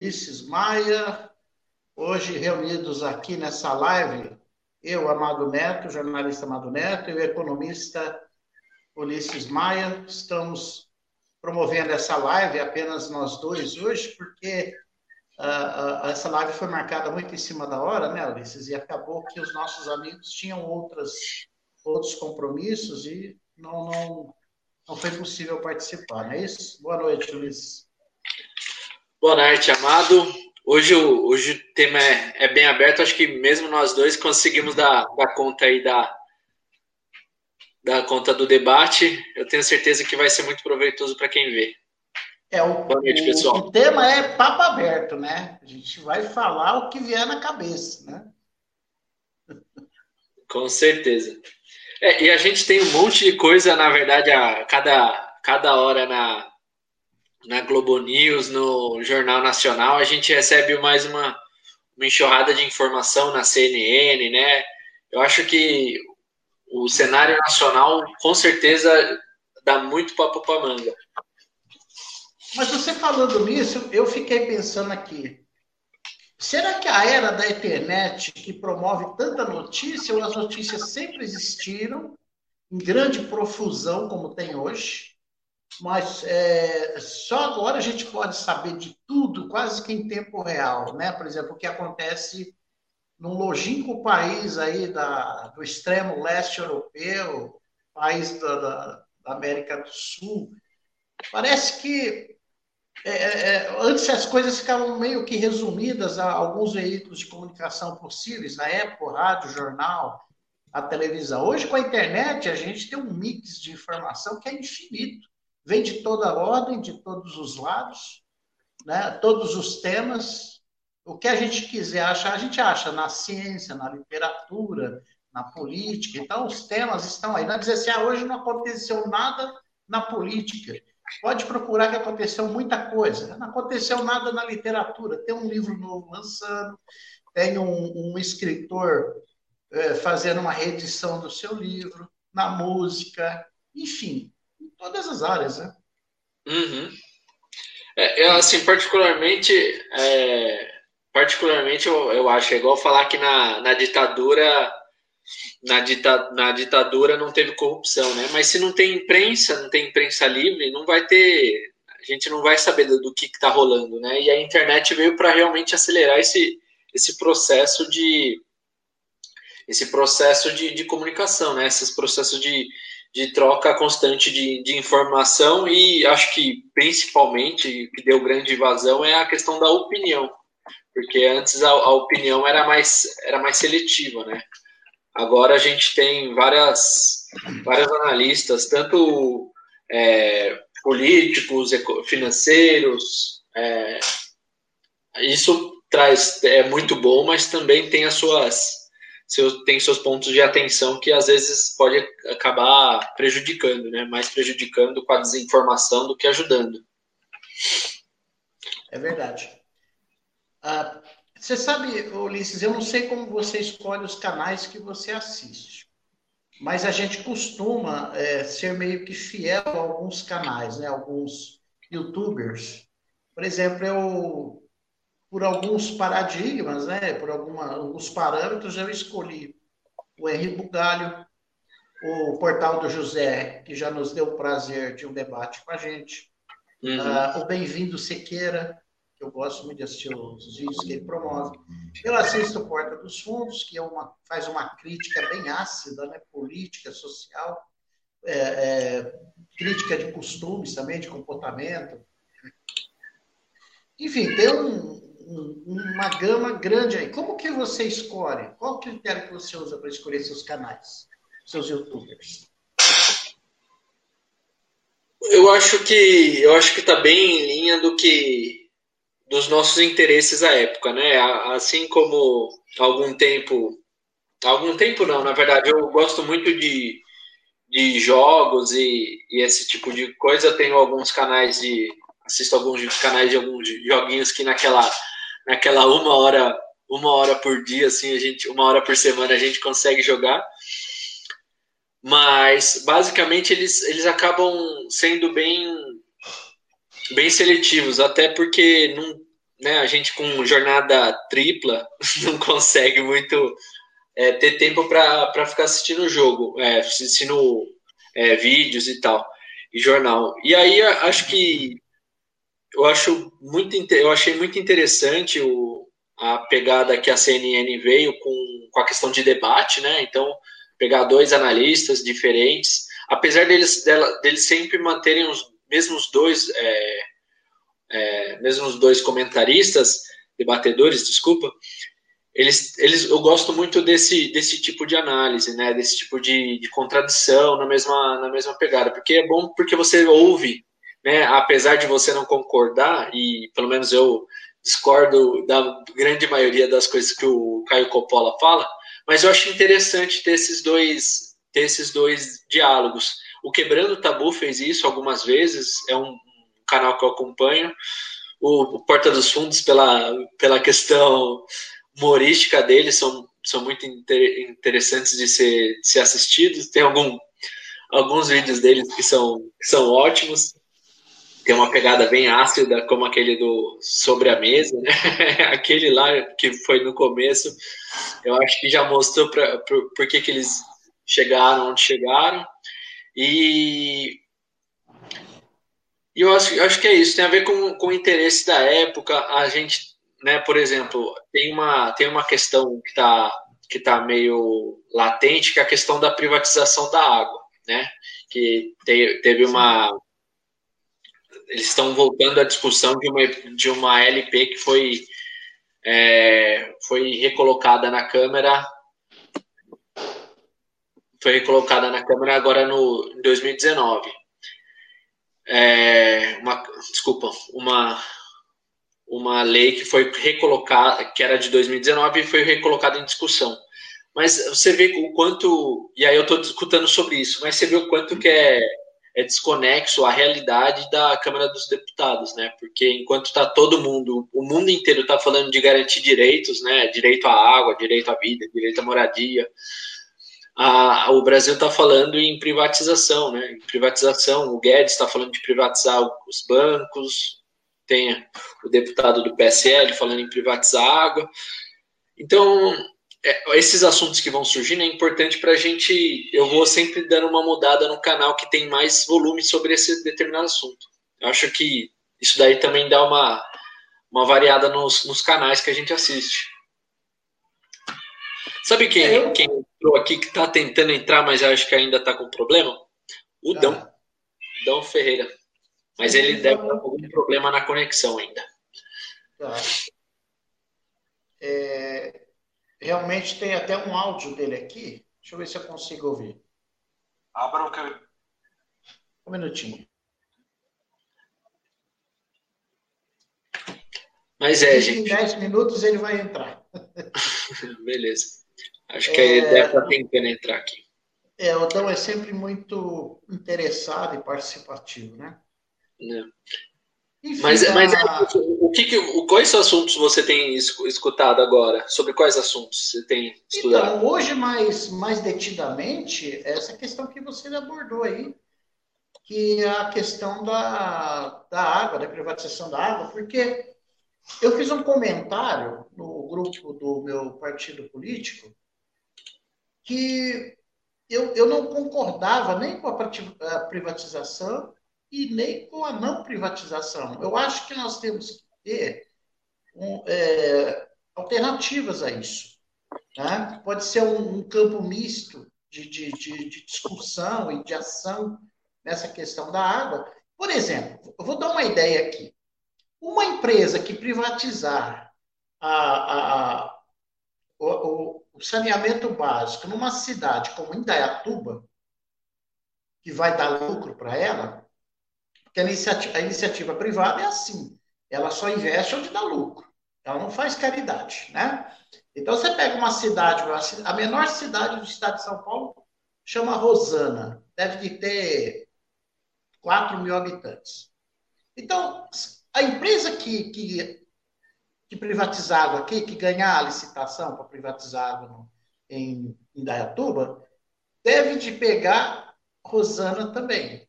Ulisses Maia, hoje reunidos aqui nessa live, eu, Amado Neto, jornalista Amado Neto, e o economista Ulisses Maia, estamos promovendo essa live, apenas nós dois hoje, porque uh, uh, essa live foi marcada muito em cima da hora, né, Ulisses? E acabou que os nossos amigos tinham outras, outros compromissos e não, não, não foi possível participar, não é isso? Boa noite, Ulisses. Boa noite, Amado. Hoje, hoje o tema é, é, bem aberto, acho que mesmo nós dois conseguimos dar, dar conta aí da, da conta do debate. Eu tenho certeza que vai ser muito proveitoso para quem vê. É, o, Boa noite, pessoal. O, o tema é papo aberto, né? A gente vai falar o que vier na cabeça, né? Com certeza. É, e a gente tem um monte de coisa, na verdade, a cada, cada hora na, na Globo News, no Jornal Nacional, a gente recebe mais uma, uma enxurrada de informação na CNN, né? Eu acho que o cenário nacional, com certeza, dá muito papo para manga. Mas você falando nisso, eu fiquei pensando aqui. Será que a era da internet que promove tanta notícia, ou as notícias sempre existiram, em grande profusão, como tem hoje, mas é, só agora a gente pode saber de tudo, quase que em tempo real, né? Por exemplo, o que acontece num longínquo país aí da, do extremo leste europeu, país da, da, da América do Sul. Parece que é, é, é, antes as coisas ficavam meio que resumidas a alguns veículos de comunicação possíveis, na época, rádio, jornal, a televisão. Hoje, com a internet, a gente tem um mix de informação que é infinito. Vem de toda ordem, de todos os lados, né? todos os temas, o que a gente quiser achar, a gente acha na ciência, na literatura, na política. Então, os temas estão aí. Não é dizer assim, ah, hoje não aconteceu nada na política. Pode procurar que aconteceu muita coisa. Não aconteceu nada na literatura. Tem um livro novo lançando, tem um, um escritor é, fazendo uma reedição do seu livro, na música, enfim, todas as áreas, né? Uhum. É, eu, assim, particularmente, é, particularmente, eu, eu acho, é igual falar que na, na ditadura na, dita, na ditadura não teve corrupção, né? Mas se não tem imprensa, não tem imprensa livre, não vai ter. A gente não vai saber do, do que está rolando, né? E a internet veio para realmente acelerar esse, esse processo de esse processo de, de comunicação, né? Esses processos de, de troca constante de, de informação e acho que principalmente que deu grande vazão é a questão da opinião porque antes a, a, opinião era mais, era mais seletiva, né? Agora a gente tem várias, vários analistas, tanto é, políticos, financeiros, é, isso traz é muito bom, mas também tem as suas seu, tem seus pontos de atenção que às vezes pode acabar prejudicando, né? Mais prejudicando com a desinformação do que ajudando. É verdade. Ah, você sabe, Ulisses, eu não sei como você escolhe os canais que você assiste, mas a gente costuma é, ser meio que fiel a alguns canais, né? alguns youtubers. Por exemplo, eu, por alguns paradigmas, né? por alguma, alguns parâmetros, eu escolhi o Henri Bugalho, o Portal do José, que já nos deu o prazer de um debate com a gente, uhum. uh, o Bem-vindo Sequeira, que eu gosto muito de assistir os vídeos que ele promove. Eu assisto Porta dos Fundos, que é uma, faz uma crítica bem ácida, né, política, social, é, é, crítica de costumes também, de comportamento. Enfim, tem um, um, uma gama grande aí. Como que você escolhe? Qual o critério que você usa para escolher seus canais, seus youtubers? Eu acho que eu acho que está bem em linha do que dos nossos interesses à época, né? Assim como algum tempo, algum tempo não, na verdade, eu gosto muito de, de jogos e, e esse tipo de coisa. Eu tenho alguns canais de, assisto alguns canais de alguns joguinhos que naquela, naquela uma hora, uma hora por dia, assim, a gente, uma hora por semana a gente consegue jogar. Mas basicamente eles, eles acabam sendo bem bem seletivos, até porque não, né, a gente com jornada tripla não consegue muito é, ter tempo para ficar assistindo o jogo, é, assistindo é, vídeos e tal, e jornal. E aí acho que eu acho muito eu achei muito interessante o, a pegada que a CNN veio com, com a questão de debate, né? Então pegar dois analistas diferentes, apesar deles dela, deles sempre manterem os mesmos dois é, é, mesmos dois comentaristas, debatedores, desculpa, eles, eles, eu gosto muito desse, desse tipo de análise, né, desse tipo de, de contradição na mesma, na mesma pegada, porque é bom porque você ouve, né, apesar de você não concordar, e pelo menos eu discordo da grande maioria das coisas que o Caio Coppola fala, mas eu acho interessante ter esses dois, ter esses dois diálogos. O Quebrando o Tabu fez isso algumas vezes, é um canal que eu acompanho. O, Porta dos Fundos, pela, pela questão humorística dele, são, são muito inter, interessantes de ser, de ser assistidos. Tem algum, alguns vídeos deles que são, que são ótimos. Tem uma pegada bem ácida, como aquele do Sobre a Mesa, né? aquele lá que foi no começo, eu acho que já mostrou pra, por, por que, que eles chegaram onde chegaram. E e eu acho, acho que é isso, tem a ver com, com o interesse da época. A gente, né, por exemplo, tem uma, tem uma questão que está que tá meio latente, que é a questão da privatização da água, né? Que te, teve uma. Eles estão voltando à discussão de uma, de uma LP que foi, é, foi recolocada na Câmara. Foi recolocada na Câmara agora no, em 2019 é, uma, desculpa, uma, uma lei que foi recolocada, que era de 2019 e foi recolocada em discussão. Mas você vê o quanto, e aí eu estou discutindo sobre isso, mas você vê o quanto que é, é desconexo a realidade da Câmara dos Deputados, né? Porque enquanto está todo mundo, o mundo inteiro está falando de garantir direitos, né? Direito à água, direito à vida, direito à moradia, a, o Brasil está falando em privatização, né? Em privatização, o Guedes está falando de privatizar os bancos, tem o deputado do PSL falando em privatizar a água. Então, é, esses assuntos que vão surgindo é importante para a gente. Eu vou sempre dando uma mudada no canal que tem mais volume sobre esse determinado assunto. Eu acho que isso daí também dá uma, uma variada nos, nos canais que a gente assiste. Sabe quem, é, eu... quem entrou aqui que está tentando entrar, mas acho que ainda está com problema? O ah. Dão. Dão Ferreira. Mas ele deve estar com algum problema na conexão ainda. Tá. É, realmente tem até um áudio dele aqui. Deixa eu ver se eu consigo ouvir. Abra o que. Um minutinho. Mas é, gente. Em 10 minutos ele vai entrar. Beleza. Acho que é, ele deve estar tentando entrar aqui. É, o Dão é sempre muito interessado e participativo, né? É. Enfim, mas, a... mas é, o que, que, quais assuntos você tem escutado agora? Sobre quais assuntos você tem estudado? Então, hoje, mais, mais detidamente, essa questão que você abordou aí, que é a questão da, da água, da privatização da água, porque eu fiz um comentário no grupo do meu partido político que eu, eu não concordava nem com a privatização e nem com a não privatização. Eu acho que nós temos que ter um, é, alternativas a isso. Né? Pode ser um, um campo misto de, de, de, de, discussão e de ação nessa questão da água. Por exemplo, eu vou dar uma ideia aqui. Uma empresa que privatizar a, a, o, o saneamento básico numa cidade como Indaiatuba, que vai dar lucro para ela, porque a iniciativa, a iniciativa, privada é assim, ela só investe onde dá lucro, ela não faz caridade, né? Então você pega uma cidade, a menor cidade do estado de São Paulo chama Rosana, deve de ter 4 mil habitantes. Então, a empresa que, que que privatizar água aqui, que ganhar a licitação para privatizar água em Indaiatuba, deve de pegar Rosana também.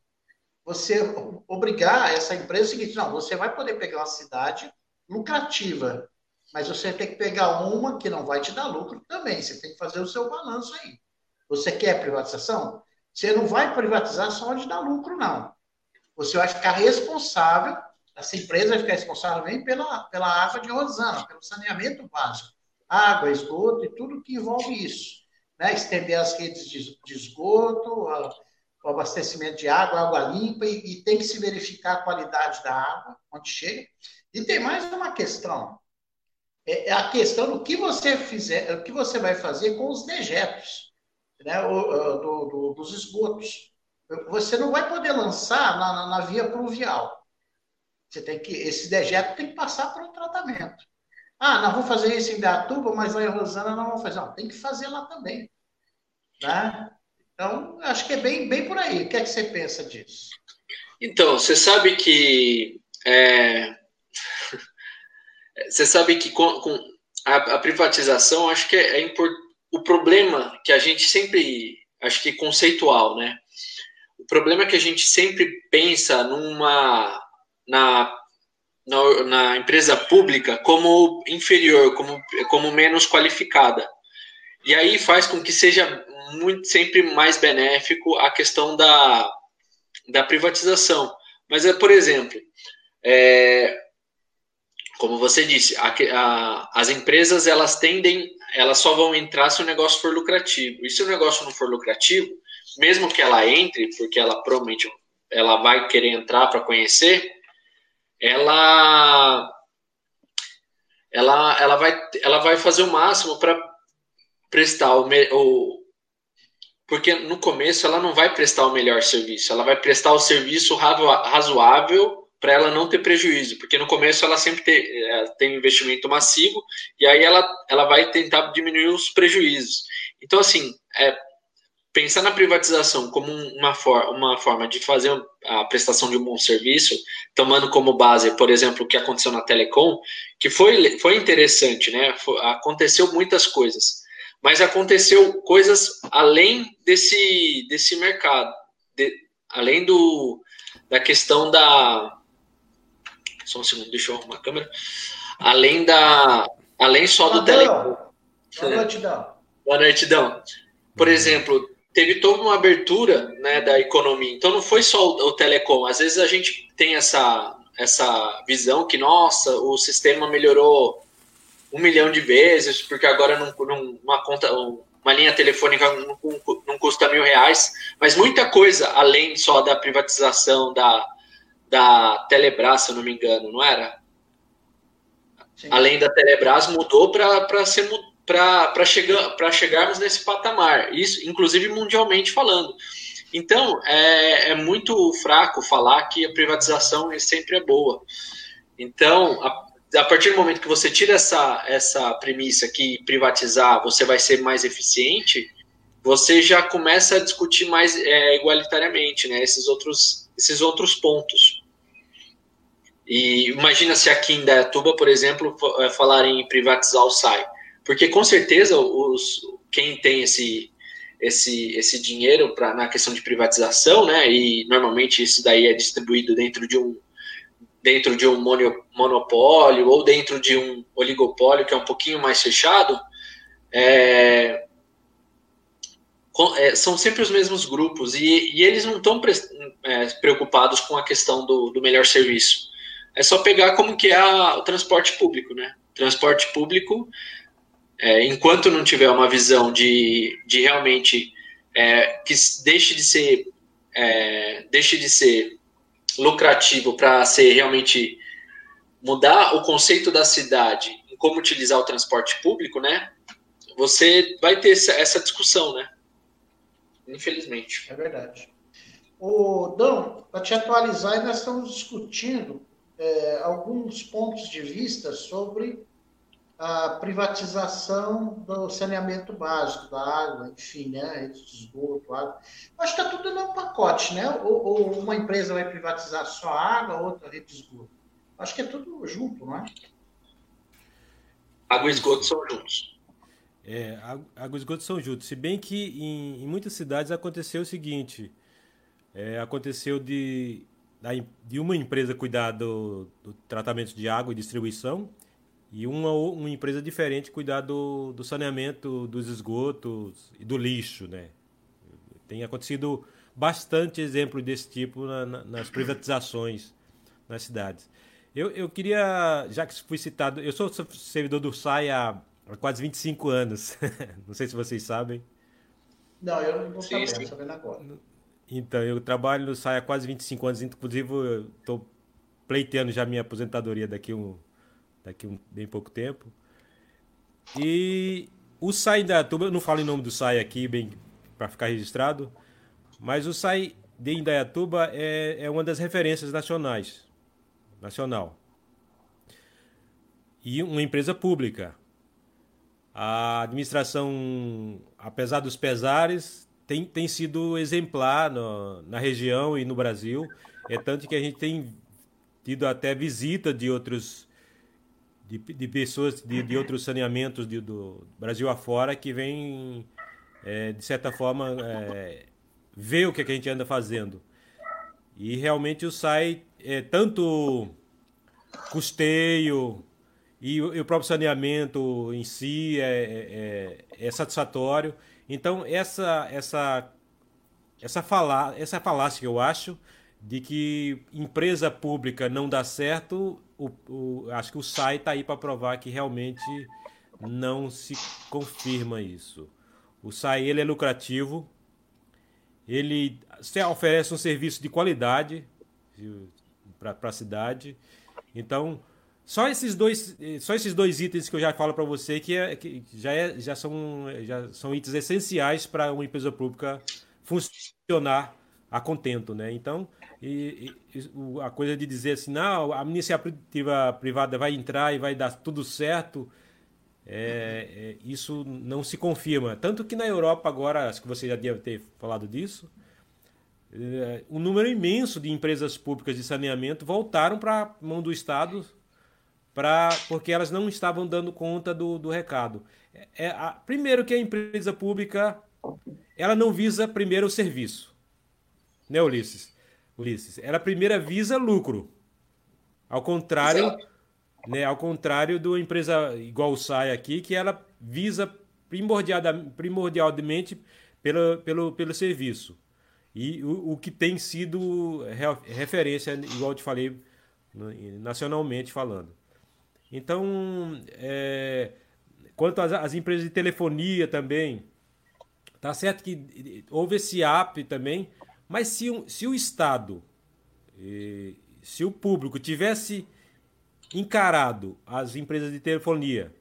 Você obrigar essa empresa é o seguinte, não, você vai poder pegar uma cidade lucrativa. Mas você tem que pegar uma que não vai te dar lucro também. Você tem que fazer o seu balanço aí. Você quer privatização? Você não vai privatizar só onde dá lucro, não. Você vai ficar responsável, essa empresa vai ficar responsável também pela, pela água de Rosana, pelo saneamento básico. Água, esgoto e tudo que envolve isso. Né? Estender as redes de, de esgoto, a, o abastecimento de água, água limpa, e, e tem que se verificar a qualidade da água, onde chega. E tem mais uma questão. É, é a questão do que você fizer, o que você vai fazer com os dejetos, né, o, do, do, dos esgotos. Você não vai poder lançar na, na, via pluvial. Você tem que, esse dejeto tem que passar por um tratamento. Ah, não vou fazer isso em Beatuba, mas lá em Rosana não vou fazer. Não, tem que fazer lá também. Né? Então, acho que é bem, bem por aí. O que é que você pensa disso? Então, você sabe que é, você sabe que com, com a, a, privatização, acho que é, é o problema que a gente sempre, acho que conceitual, né? O problema é que a gente sempre pensa numa na, na, na empresa pública como inferior, como, como menos qualificada. E aí faz com que seja muito sempre mais benéfico a questão da, da privatização. Mas, é, por exemplo, é, como você disse, a, a, as empresas elas tendem, elas só vão entrar se o negócio for lucrativo. E se o negócio não for lucrativo, mesmo que ela entre, porque ela provavelmente ela vai querer entrar para conhecer, ela ela, ela, vai, ela vai fazer o máximo para prestar o, o, porque no começo ela não vai prestar o melhor serviço, ela vai prestar o serviço razoável para ela não ter prejuízo, porque no começo ela sempre tem, é, tem investimento massivo e aí ela, ela vai tentar diminuir os prejuízos. Então, assim, é, pensar na privatização como uma, for, uma forma de fazer a prestação de um bom serviço, tomando como base, por exemplo, o que aconteceu na Telecom, que foi, foi interessante, né? Aconteceu muitas coisas, mas aconteceu coisas além desse, desse mercado, de, além do, da questão da, só um segundo, deixa eu arrumar a câmera. Além da. Além só do telecom. Boa noite, Dão. Boa noite, Dão. Por exemplo, teve toda uma abertura né, da economia. Então não foi só o, o telecom. Às vezes a gente tem essa, essa visão que, nossa, o sistema melhorou um milhão de vezes, porque agora não, não, uma conta, uma linha telefônica não, não, custa mil reais, mas muita coisa além só da privatização, da, da Telebrás, se eu não me engano, não era? Sim. Além da Telebrás, mudou para ser para chegar, chegarmos nesse patamar, isso, inclusive mundialmente falando. Então, é, é, muito fraco falar que a privatização sempre é boa. Então, a, a, partir do momento que você tira essa, essa premissa que privatizar você vai ser mais eficiente, você já começa a discutir mais é, igualitariamente né, esses, outros, esses outros pontos. E imagina se aqui em Dayatuba, por exemplo, eh, falarem em privatizar o SAI. Porque com certeza os, quem tem esse, esse, esse dinheiro pra, na questão de privatização, né, e normalmente isso daí é distribuído dentro de um, dentro de um monopólio ou dentro de um oligopólio que é um pouquinho mais fechado, é, é, são sempre os mesmos grupos e, e eles não estão é, preocupados com a questão do, do melhor serviço. É só pegar como que é a, o transporte público, né? Transporte público, é, enquanto não tiver uma visão de, de realmente é, que deixe de ser é, deixe de ser lucrativo para ser realmente mudar o conceito da cidade em como utilizar o transporte público, né? Você vai ter essa discussão, né? Infelizmente. É verdade. O Dão, para te atualizar, nós estamos discutindo é, alguns pontos de vista sobre a privatização do saneamento básico, da água, enfim, né, de esgoto, água. Acho que está tudo no pacote, né? Ou, ou, uma empresa vai privatizar só a água, outra rede de esgoto. Acho que é tudo junto, não é? Água e esgoto são juntos. É, água e esgoto são juntos. Se bem que em, em muitas cidades aconteceu o seguinte: é, aconteceu de de uma empresa cuidar do, do tratamento de água e distribuição e uma, uma empresa diferente cuidar do, do saneamento dos esgotos e do lixo, né? Tem acontecido bastante exemplo desse tipo na, na, nas privatizações nas cidades. Eu, eu queria, já que fui citado, eu sou servidor do SAI há, há quase 25 anos. não sei se vocês sabem. Não, eu não vou saber, sim, sim. sabendo agora. Então, eu trabalho no SAI há quase 25 anos, inclusive estou pleiteando já minha aposentadoria daqui um, daqui um bem pouco tempo. E o SAI da Tuba, eu não falo em nome do SAI aqui, bem para ficar registrado, mas o SAI de Indaiatuba é, é uma das referências nacionais, nacional. E uma empresa pública. A administração, apesar dos pesares, tem, tem sido exemplar no, na região e no Brasil. É tanto que a gente tem tido até visita de outros de, de pessoas de, de, outros saneamentos de, do Brasil afora que vêm, é, de certa forma, é, ver o que, é que a gente anda fazendo. E realmente o SAI, é, tanto custeio e, e, o próprio saneamento em si é, é, é, é satisfatório. Então, essa, essa, essa, fala, essa falácia que eu acho de que empresa pública não dá certo o, o, acho que o SAI está aí para provar que realmente não se confirma isso. O SAI ele é lucrativo, ele oferece um serviço de qualidade para a cidade. Então, só esses dois, só esses dois itens que eu já falo para você que, é, que já, é, já, são, já são itens essenciais para uma empresa pública funcionar a contento, né? Então, e, e, a coisa de dizer assim, não, a iniciativa privada vai entrar e vai dar tudo certo, é, é, isso não se confirma. Tanto que na Europa agora, acho que você já deve ter falado disso, é, um número imenso de empresas públicas de saneamento voltaram para a mão do Estado pra, porque elas não estavam dando conta do, do recado. É, é a, primeiro que a empresa pública ela não visa primeiro o serviço, né, Ulisses? Ulisses. Ela primeira visa lucro. Ao contrário, né, ao contrário do empresa igual o SAI aqui, que ela visa primordialmente pelo, pelo, pelo serviço. E o, o que tem sido referência, igual eu te falei, nacionalmente falando. Então, é, quanto às, às, empresas de telefonia também, tá certo que houve esse app também, mas se, se o Estado, se o público tivesse encarado as empresas de telefonia,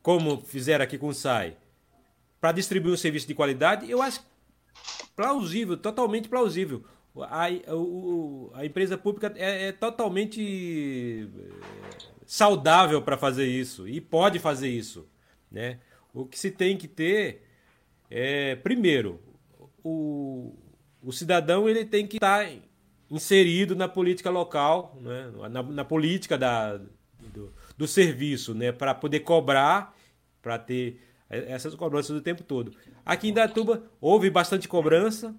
como fizeram aqui com o SAI, para distribuir um serviço de qualidade, eu acho plausível, totalmente plausível. A, a, empresa pública é, é totalmente é, saudável para fazer isso e pode fazer isso. Né? O que se tem que ter é, primeiro, o, o cidadão ele tem que estar inserido na política local, né? na, na política da, do, do serviço, né? para poder cobrar, para ter essas cobranças o tempo todo. Aqui em Datuba houve bastante cobrança,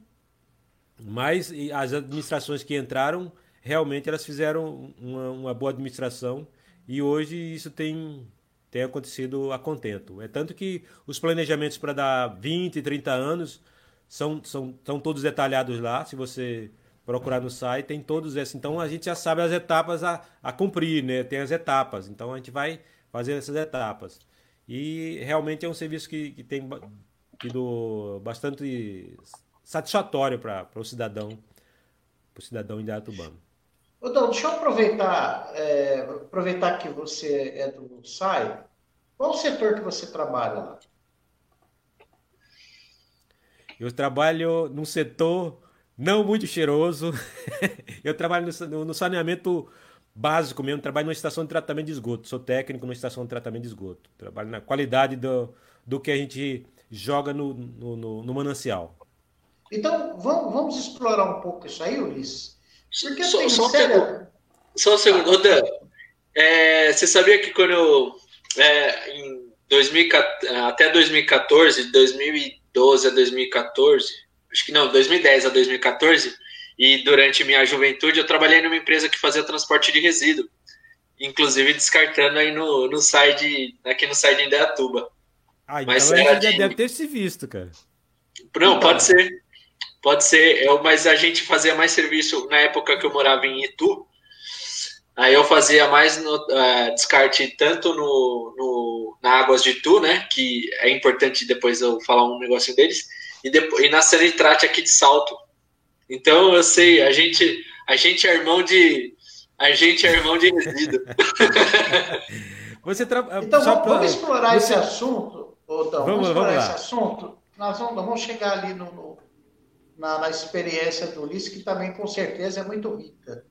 mas as administrações que entraram realmente elas fizeram uma, uma boa administração e hoje isso tem, tem acontecido a contento. É tanto que os planejamentos para dar 20, 30 anos são, são, estão todos detalhados lá. Se você procurar no site, tem todos esses. Então a gente já sabe as etapas a, a cumprir, né? Tem as etapas. Então a gente vai fazer essas etapas. E realmente é um serviço que, que tem sido bastante satisfatório para o cidadão, para o cidadão indaiatubano. Ô, Dom, deixa eu aproveitar, é, aproveitar que você é do SAI. Qual o setor que você trabalha lá? Eu trabalho num setor não muito cheiroso. eu trabalho no, no, saneamento básico mesmo, trabalho numa estação de tratamento de esgoto. Sou técnico numa estação de tratamento de esgoto. Trabalho na qualidade do, do que a gente joga no, no, no, no manancial. Então, vamos, vamos explorar um pouco isso aí, Ulisses? Porque só, só, sério... um só um segundo, Dan. É, você sabia que quando eu, é, em 2014, até 2014, 2012 a 2014, acho que não, 2010 a 2014, E durante minha juventude eu trabalhei numa empresa que fazia transporte de resíduo, inclusive descartando aí no, no site, aqui no site de Indaiatuba. Ah, então mas era de... deve ter se visto, cara. Não, pode ser. Pode ser, eu, mas a gente fazia mais serviço na época que eu morava em Itu. Aí eu fazia mais no, uh, descarte tanto no, no, na Águas de Itu, né? Que é importante depois eu falar um negocinho deles, e, depois, e na Sanitrate aqui de Salto. Então eu sei, a gente, a gente é irmão de. A gente é irmão de resíduo. Você tra... Então vamos, pra... vamos, explorar Você... esse assunto, Então, vamos, vamos explorar vamos esse assunto. Nós vamos, vamos chegar ali no, no na, na, experiência do Ulisses, que também com certeza é muito rica.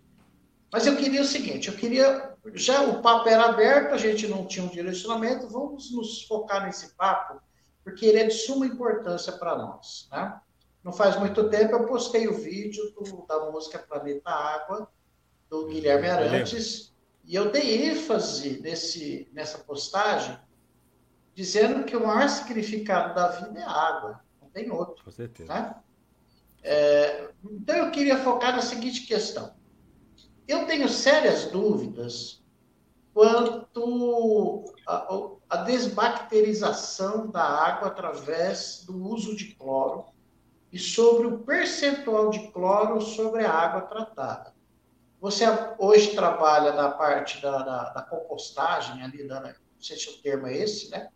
Mas eu queria o seguinte, eu queria, já o papo era aberto, a gente não tinha um direcionamento, vamos nos focar nesse papo, porque ele é de suma importância para nós, né? Não faz muito tempo eu postei o vídeo do, da música Planeta Água, do Guilherme Arantes, e eu dei ênfase nesse, nessa postagem, dizendo que o maior significado da vida é água, não tem outro. Com certeza. Né? É, então eu queria focar na seguinte questão. Eu tenho sérias dúvidas quanto à desbacterização da água através do uso de cloro e sobre o percentual de cloro sobre a água tratada. Você hoje trabalha na parte da, da, da compostagem, ali, da, não sei se o termo é esse, né?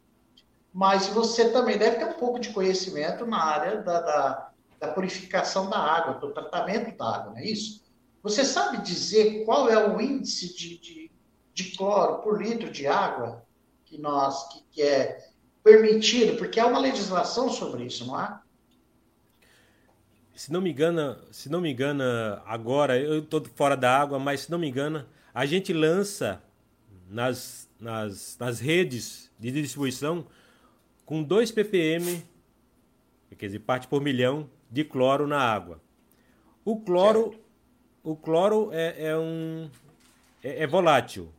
Mas você também deve ter um pouco de conhecimento na área da, da, da purificação da água, do tratamento da água, não é isso? Você sabe dizer qual é o índice de, de, de cloro por litro de água que nós que, que é permitido? Porque há uma legislação sobre isso, não há? se não me engana, se não me engana agora, eu estou fora da água, mas se não me engana, a gente lança nas, nas, nas redes de distribuição com 2 ppm, quer dizer, parte por milhão de cloro na água. O cloro, o cloro é, é um é, é volátil,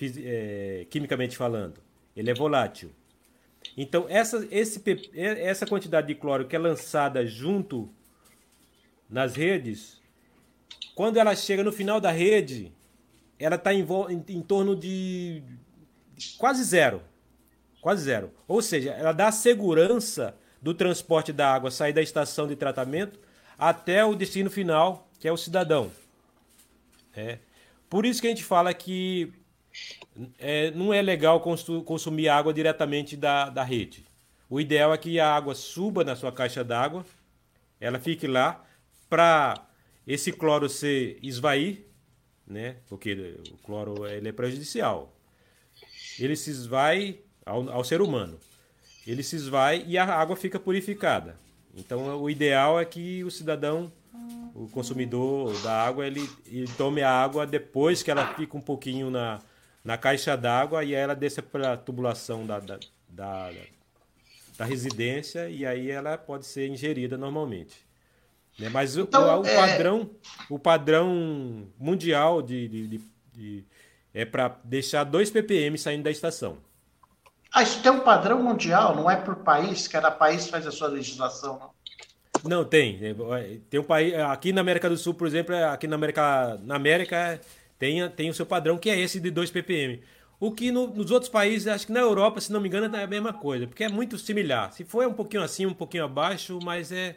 é, quimicamente falando. Ele é volátil. Então essa, esse, essa quantidade de cloro que é lançada junto nas redes, quando ela chega no final da rede, ela está em, em, em torno de quase zero. Quase zero. Ou seja, ela dá segurança do transporte da água sair da estação de tratamento até o destino final, que é o cidadão. É. Por isso que a gente fala que é, não é legal consumir água diretamente da, da rede. O ideal é que a água suba na sua caixa d'água, ela fique lá, para esse cloro se esvair, né? Porque o cloro ele é prejudicial. Ele se esvai ao, ao ser humano. Ele se esvai e a água fica purificada. Então o ideal é que o cidadão, o consumidor da água, ele, ele tome a água depois que ela fica um pouquinho na, na caixa d'água e aí ela desce para a tubulação da, da, da, da residência e aí ela pode ser ingerida normalmente. Né? Mas então, o, o, é... padrão, o padrão mundial de, de, de, de é para deixar 2 ppm saindo da estação. Ah, isso tem um padrão mundial, não é por país, cada país faz a sua legislação, não? Não, tem. Tem um país. Aqui na América do Sul, por exemplo, é, aqui na América, na América tem, tem o seu padrão, que é esse de 2 ppm. O que no, nos outros países, acho que na Europa, se não me engano, é a mesma coisa, porque é muito similar. Se for é um pouquinho acima, um pouquinho abaixo, mas é,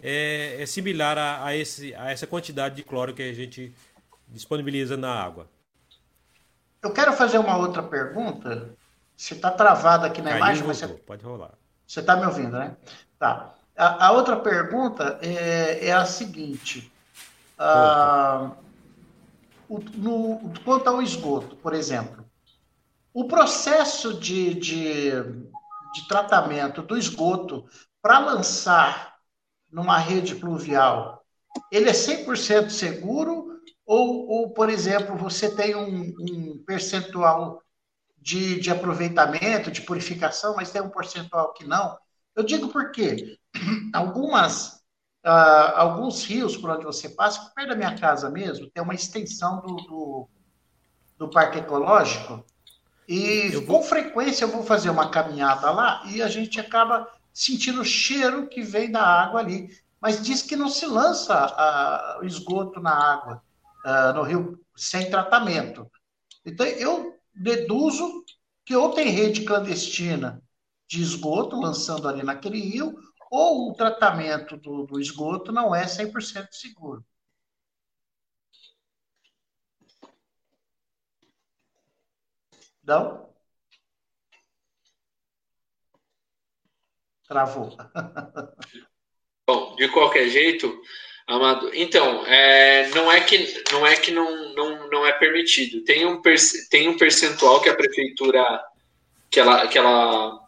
é, é similar a, a, esse, a essa quantidade de cloro que a gente disponibiliza na água. Eu quero fazer uma outra pergunta. Você está travado aqui na Caiu, imagem, mas você... pode rolar. Você está me ouvindo, né? Tá. A, a outra pergunta é, é a seguinte. Ah, o, no, quanto ao esgoto, por exemplo, o processo de, de, de tratamento do esgoto para lançar numa rede pluvial, ele é 100% seguro? Ou, ou, por exemplo, você tem um, um percentual de, de aproveitamento, de purificação, mas tem um percentual que não? Eu digo porque algumas, uh, alguns rios por onde você passa, perto da minha casa mesmo, tem uma extensão do, do, do parque ecológico, e vou... com frequência eu vou fazer uma caminhada lá e a gente acaba sentindo o cheiro que vem da água ali. mas diz que não se lança a, o esgoto na água, uh, no rio, sem tratamento. Então, eu deduzo que ou tem rede clandestina de esgoto lançando ali naquele rio, ou o tratamento do, do esgoto não é 100% seguro. Não? Travou. Bom, de qualquer jeito, Amado, então, é, não é que não é que não, não, não é permitido. Tem um, tem um percentual que a prefeitura que ela, que ela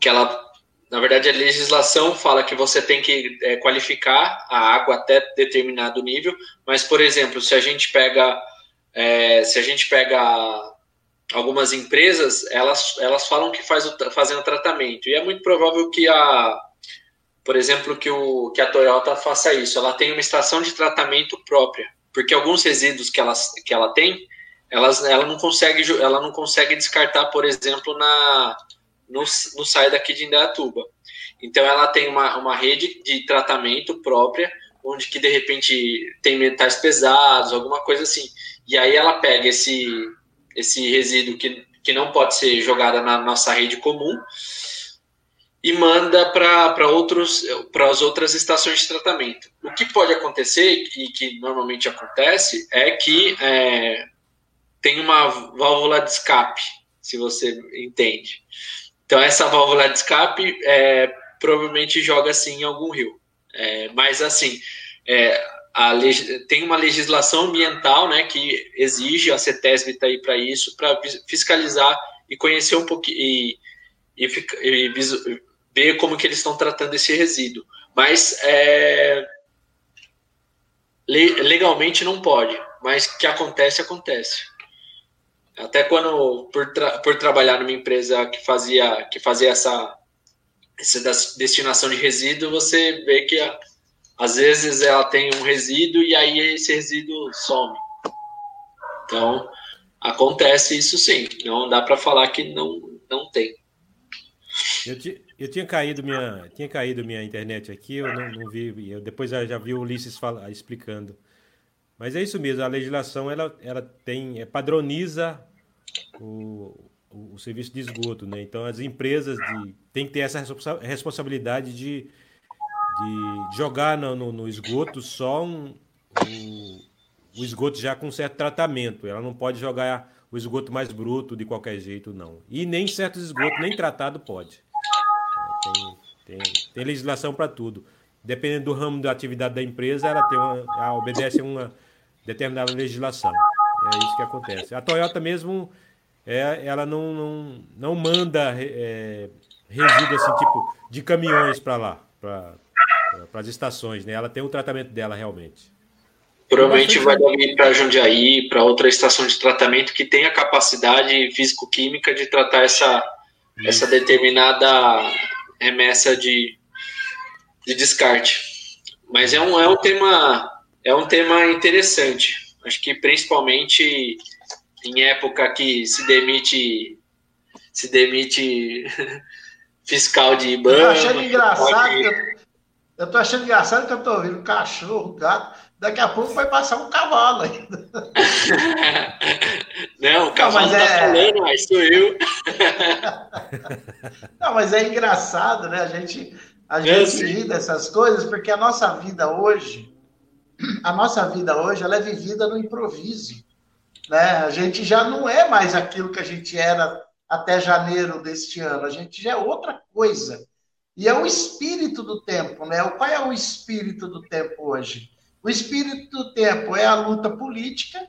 que ela na verdade a legislação fala que você tem que é, qualificar a água até determinado nível, mas por exemplo, se a gente pega é, se a gente pega algumas empresas, elas, elas falam que faz o, fazem o tratamento. E é muito provável que a, por exemplo, que, o, que a Toyota faça isso. Ela tem uma estação de tratamento própria, porque alguns resíduos que ela, que ela tem, elas, ela, não consegue, ela não consegue descartar, por exemplo, na, no sai daqui de Indaiatuba. Então ela tem uma, uma rede de tratamento própria, onde que de repente tem metais pesados, alguma coisa assim. E aí ela pega esse, esse resíduo que, que não pode ser jogado na nossa rede comum e manda para outros para as outras estações de tratamento. O que pode acontecer e que normalmente acontece é que é, tem uma válvula de escape, se você entende. Então essa válvula de escape é, provavelmente joga assim em algum rio. É, mas assim, é, a, tem uma legislação ambiental né, que exige, a CETESB está aí para isso, para fiscalizar e conhecer um pouquinho e, e, e, ver como que eles estão tratando esse resíduo. Mas é, legalmente não pode, mas que acontece, acontece. Até quando, por, tra por trabalhar numa empresa que fazia, que fazia essa, essa destinação de resíduo, você vê que a, às vezes ela tem um resíduo e aí esse resíduo some. Então, acontece isso sim. Não dá para falar que não, não tem. Eu, eu, tinha caído minha tinha caído minha internet aqui, eu não, não vi, eu depois eu já vi o Ulisses fala, explicando. Mas é isso mesmo, a legislação ela, ela tem é, padroniza o, o, o, serviço de esgoto, né? Então as empresas de, têm que ter essa responsabilidade de de jogar no, no, no esgoto só um, o, esgoto já com certo tratamento. Ela não pode jogar o esgoto mais bruto de qualquer jeito, não. E nem certos esgotos, nem tratado pode. Tem, tem, tem legislação para tudo. Dependendo do ramo da atividade da empresa, ela, tem uma, ela obedece a uma determinada legislação. É isso que acontece. A Toyota mesmo, é, ela não, não, não manda é, resíduo assim, tipo, de caminhões para lá, para as estações, né? Ela tem o tratamento dela realmente. Provavelmente vai dali para Jundiaí, para outra estação de tratamento que tenha capacidade físico-química de tratar essa, essa determinada remessa de, de descarte. Mas é um, é um tema é um tema interessante. Acho que principalmente em época que se demite se demite fiscal de banco. Eu achando engraçado que eu tô achando engraçado que eu tô ouvindo cachorro, gato. Daqui a pouco vai passar um cavalo ainda. Não, o cavalo não, tá é... falando, mas sou eu. Não, mas é engraçado, né? A gente, a gente ri dessas coisas, porque a nossa vida hoje, a nossa vida hoje, ela é vivida no improviso. Né? A gente já não é mais aquilo que a gente era até janeiro deste ano. A gente já é outra coisa. E é o espírito do tempo, né? Qual é o espírito do tempo hoje? O espírito do tempo é a luta política,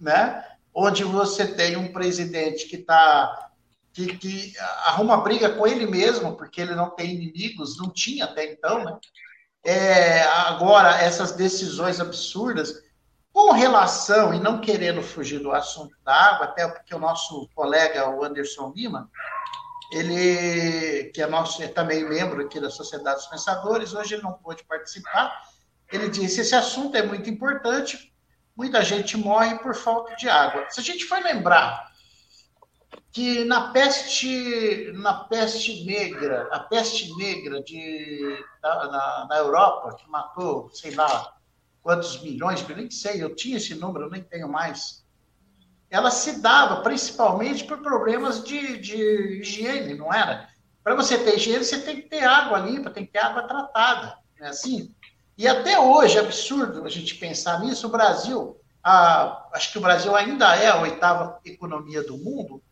né? Onde você tem um presidente que está que, que, arruma briga com ele mesmo, porque ele não tem inimigos, não tinha até então, né? É, agora, essas decisões absurdas, com relação, e não querendo fugir do assunto da água, até porque o nosso colega, o Anderson Lima, ele, que é nosso, é também membro aqui da Sociedade dos Pensadores, hoje ele não pôde participar. Ele disse: esse assunto é muito importante, muita gente morre por falta de água. Se a gente for lembrar que na peste, na peste negra, a peste negra de, na, na Europa, que matou, sei lá, quantos milhões, eu nem sei, eu tinha esse número, eu nem tenho mais. Ela se dava principalmente por problemas de, de higiene, não era? Para você ter higiene, você tem que ter água limpa, tem que ter água tratada, não é assim? E até hoje, é absurdo a gente pensar nisso, o Brasil, a, acho que o Brasil ainda é a oitava economia do mundo,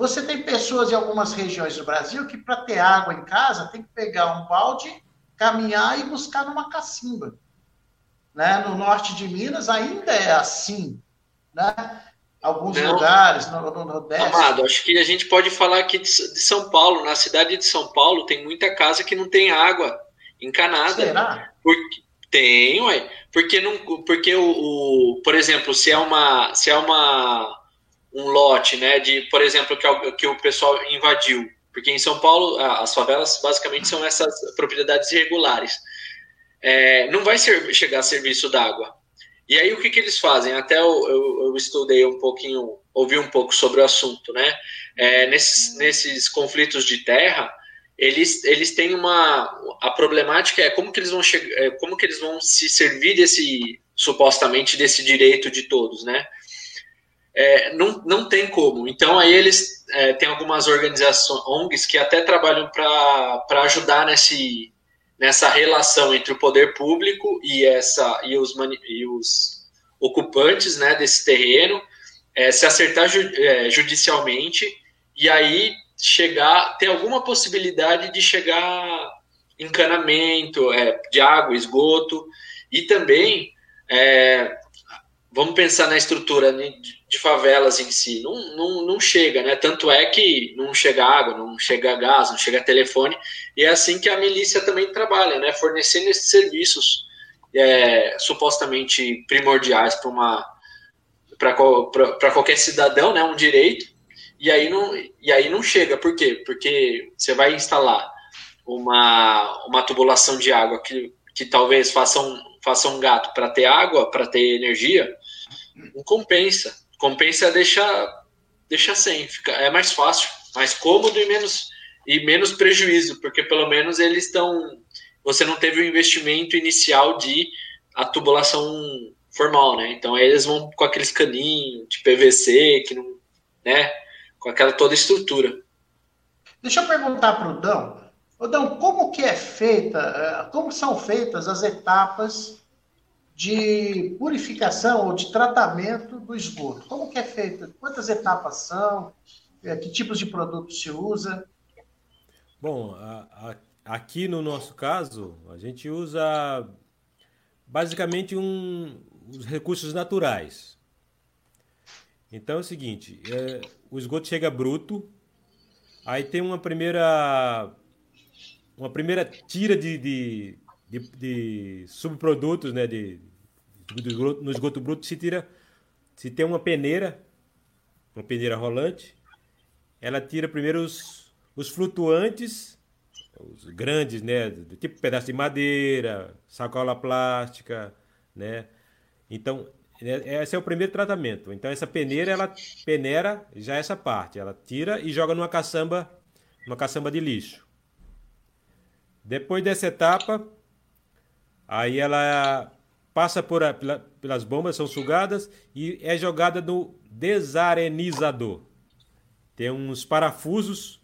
você tem pessoas em algumas regiões do Brasil que, para ter água em casa, tem que pegar um balde, caminhar e buscar numa cacimba. Né? No norte de Minas ainda é assim. Né? Alguns Não. lugares, no, no Nordeste. Amado, acho que a gente pode falar aqui de, de, São Paulo. Na cidade de São Paulo tem muita casa que não tem água encanada. Será? Porque, tem, ué. Porque, não, porque o, o, por exemplo, se é uma. Se é uma um lote, né, de, por exemplo, que, que o pessoal invadiu, porque em São Paulo as favelas basicamente são essas propriedades irregulares. É, não vai ser, chegar a serviço d'água. E aí o que, que eles fazem? Até eu, eu, eu, estudei um pouquinho, ouvi um pouco sobre o assunto, né? É, nesses, nesses conflitos de terra, eles, eles têm uma a problemática é como que eles vão chegar, é, como que eles vão se servir desse supostamente desse direito de todos, né? É, não, não tem como. Então, aí eles é, têm algumas organizações, ONGs, que até trabalham para ajudar nesse, nessa relação entre o poder público e, essa, e, os, e os ocupantes né, desse terreno, é, se acertar ju, é, judicialmente e aí chegar, ter alguma possibilidade de chegar encanamento é, de água, esgoto, e também é, vamos pensar na estrutura de, de favelas em si. Não, não, não chega, né? Tanto é que não chega água, não chega gás, não chega telefone. E é assim que a milícia também trabalha, né? Fornecendo esses serviços é, supostamente primordiais para uma para qualquer cidadão, né? Um direito. E aí não, e aí não chega. Por quê? Porque você vai instalar uma, uma tubulação de água que, que talvez faça um, faça um gato para ter água, para ter energia, não compensa. Compensa deixar, deixar sem. Fica, é mais fácil, mais cômodo e menos, e menos prejuízo, porque pelo menos eles estão. Você não teve o investimento inicial de a tubulação formal, né? Então eles vão com aqueles caninhos de PVC, que não. né? Com aquela toda estrutura. Deixa eu perguntar para o Dão. Odão, como que é feita, eh, como são feitas as etapas de purificação ou de tratamento do esgoto? Como que é feita? Quantas etapas são? Eh, que tipos de produtos se usa? Bom, a, a, aqui no nosso caso, a gente usa basicamente um, os recursos naturais. Então é o seguinte, é, o esgoto chega bruto, aí tem uma primeira uma primeira tira de, de, de, de subprodutos, né, de, no esgoto bruto se tira, se tem uma peneira, uma peneira rolante, ela tira primeiro os, os flutuantes, os grandes, né, tipo pedaço de madeira, sacola plástica, né, então é, esse é o primeiro tratamento. Então essa peneira ela peneira já essa parte, ela tira e joga numa caçamba, numa caçamba de lixo. Depois dessa etapa, aí ela passa por a, pela, pelas bombas, são sugadas e é jogada no desarenizador. Tem uns parafusos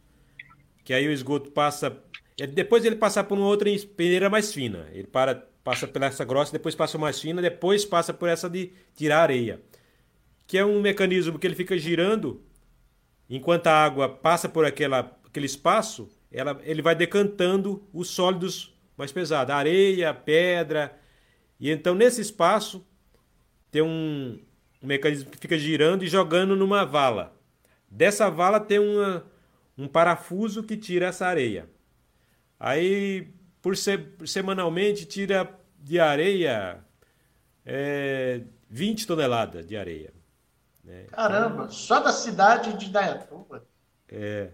que aí o esgoto passa. Depois ele passa por uma outra peneira mais fina. Ele para, passa pela essa grossa, depois passa mais fina, depois passa por essa de tirar areia. Que é um mecanismo que ele fica girando enquanto a água passa por aquela, aquele espaço ela, ele vai decantando os sólidos mais pesados, areia, pedra. E então nesse espaço tem um, um mecanismo que fica girando e jogando numa vala. Dessa vala tem uma, um parafuso que tira essa areia. Aí, por ser, semanalmente, tira de areia é, 20 toneladas de areia. Né? Caramba, só da cidade de Dayatuba. É.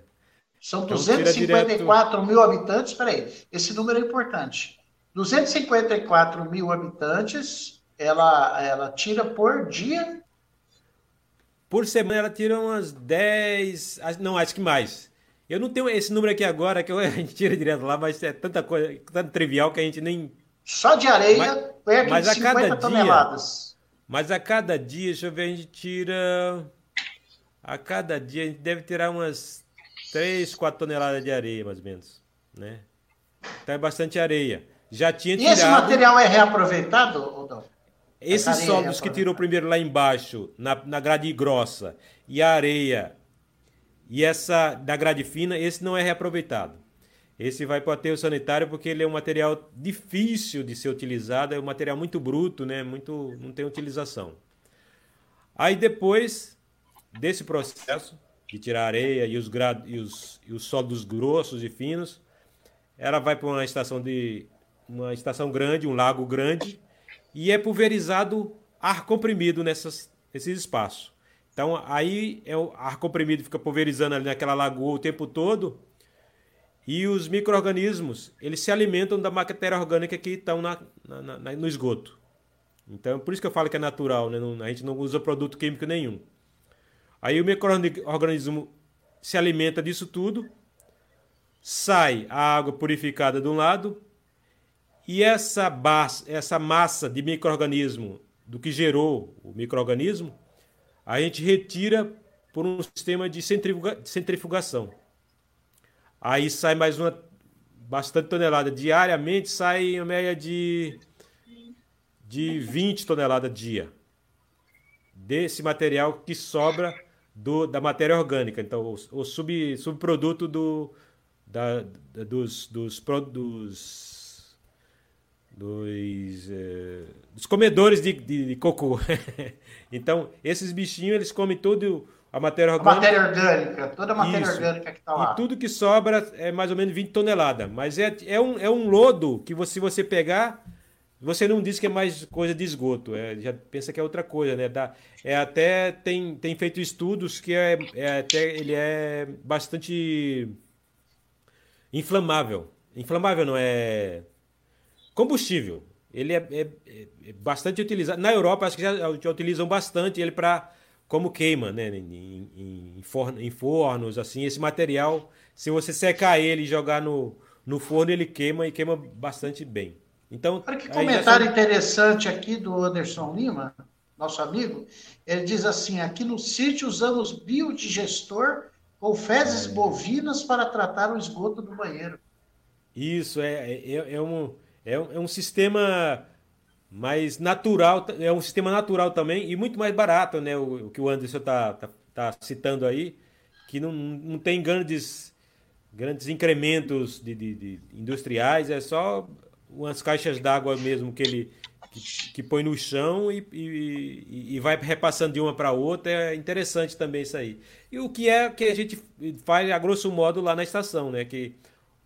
São 254 então, mil habitantes. Peraí, esse número é importante. 254 mil habitantes, ela, ela tira por dia? por semana ela tira umas 10, não, acho que mais. Eu não tenho esse número aqui agora, que a gente tira direto lá, mas é tanta coisa, tanto trivial que a gente nem. Só de areia, mas, perto mas de a 50 cada toneladas. Dia, mas a cada dia, deixa eu ver, a gente tira. A cada dia a gente deve tirar umas 3, 4 toneladas de areia, mais ou menos. Né? Então é bastante areia. Já tinha tirado... E esse material é reaproveitado, Odão? Esses solos que tirou primeiro lá embaixo, na, na grade grossa, e a areia, e essa da grade fina, esse não é reaproveitado. Esse vai para o aterro sanitário porque ele é um material difícil de ser utilizado, é um material muito bruto, né? muito, não tem utilização. Aí depois desse processo de tirar areia e os, grad, e os, e os solos grossos e finos, ela vai para uma estação de uma estação grande, um lago grande, e é pulverizado ar comprimido nessas, nesses espaços. Então aí é o ar comprimido fica pulverizando ali naquela lagoa o tempo todo e os micro-organismos eles se alimentam da matéria orgânica que estão na, na, na, no esgoto. Então por isso que eu falo que é natural, né? A gente não usa produto químico nenhum. Aí o microorganismo se alimenta disso tudo, sai a água purificada de um lado e essa, base, essa massa de microorganismo do que gerou o microorganismo, a gente retira por um sistema de centrifuga, centrifugação. Aí sai mais uma bastante tonelada diariamente, sai em média de de 20 toneladas dia desse material que sobra do, da matéria orgânica. Então, o, o sub, subproduto do, da, dos, dos, dos, dos, é, dos comedores de, de, de cocô. então, esses bichinhos, eles comem todo a matéria orgânica. A matéria orgânica, toda a matéria Isso. orgânica que está lá. E tudo que sobra é mais ou menos 20 toneladas. Mas é, é, um, é um lodo que, você, se você pegar, você não diz que é mais coisa de esgoto, é, já pensa que é outra coisa, né? Dá, é até tem, tem feito estudos que é, é até ele é bastante inflamável. Inflamável não é combustível. Ele é, é, é bastante utilizado. Na Europa acho que já, já utilizam bastante ele para como queima, né? Em, em, em, forno, em fornos, assim, esse material, se você secar ele e jogar no, no forno, ele queima e queima bastante bem. Então, Olha que comentário são... interessante aqui do Anderson Lima, nosso amigo. Ele diz assim: aqui no sítio usamos biodigestor com fezes é. bovinas para tratar o esgoto do banheiro. Isso, é, é, é, um, é, é um sistema mais natural, é um sistema natural também e muito mais barato, né? O, o que o Anderson está tá, tá citando aí, que não, não tem grandes, grandes incrementos de, de, de industriais, é só umas caixas d'água mesmo que ele que, que põe no chão e, e, e vai repassando de uma para outra. É interessante também isso aí. E o que é que a gente faz a grosso modo lá na estação, né? Que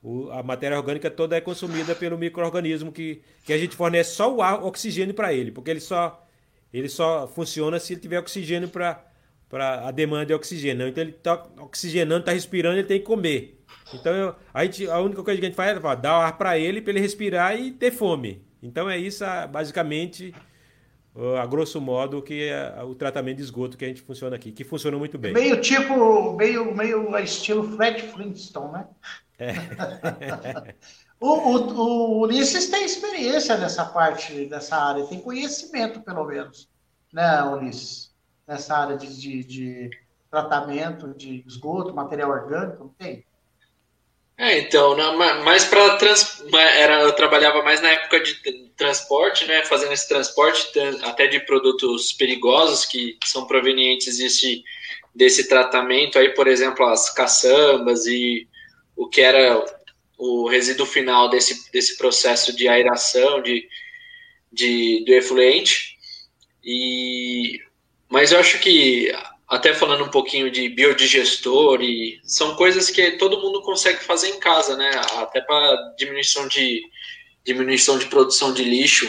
o, a matéria orgânica toda é consumida pelo microorganismo que, que a gente fornece só o ar, oxigênio para ele, porque ele só ele só funciona se ele tiver oxigênio para a demanda de oxigênio. Então ele está oxigenando, está respirando, ele tem que comer. Então, eu, a, gente, a única coisa que a gente faz é dar ar para ele, para ele respirar e ter fome. Então, é isso, basicamente, a grosso modo, que é o tratamento de esgoto que a gente funciona aqui, que funciona muito bem. Meio tipo, meio, meio estilo Fred Flintstone, né? É. o, o, o Ulisses tem experiência nessa parte, nessa área, tem conhecimento, pelo menos, né, Ulisses? Nessa área de, de, de tratamento de esgoto, material orgânico, não tem? É, então, mais para trans, era eu trabalhava mais na época de transporte, né, fazendo esse transporte até de produtos perigosos que são provenientes desse desse tratamento aí, por exemplo, as caçambas e o que era o resíduo final desse, desse processo de aeração de, de do efluente. E mas eu acho que até falando um pouquinho de biodigestor e são coisas que todo mundo consegue fazer em casa, né? Até para diminuição de diminuição de produção de lixo,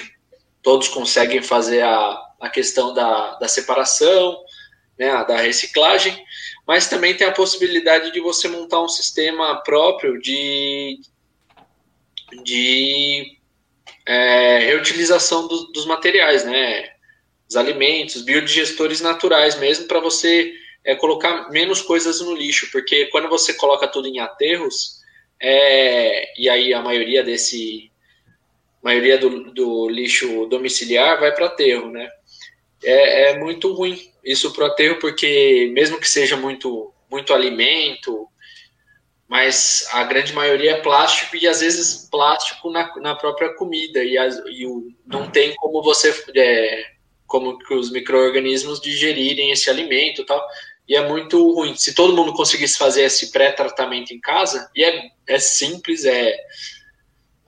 todos conseguem fazer a, a questão da, da separação, né, da reciclagem, mas também tem a possibilidade de você montar um sistema próprio de, de é, reutilização do, dos materiais, né? os alimentos, biodigestores naturais mesmo, para você é, colocar menos coisas no lixo, porque quando você coloca tudo em aterros, é, e aí a maioria desse maioria do, do lixo domiciliar vai para aterro, né? É, é, muito ruim isso para o aterro, porque mesmo que seja muito, muito alimento, mas a grande maioria é plástico e às vezes plástico na, na própria comida e, as, e o, não tem como você é, como que os micro-organismos digerirem esse alimento e tal e é muito ruim. Se todo mundo conseguisse fazer esse pré-tratamento em casa, e é, é simples, é.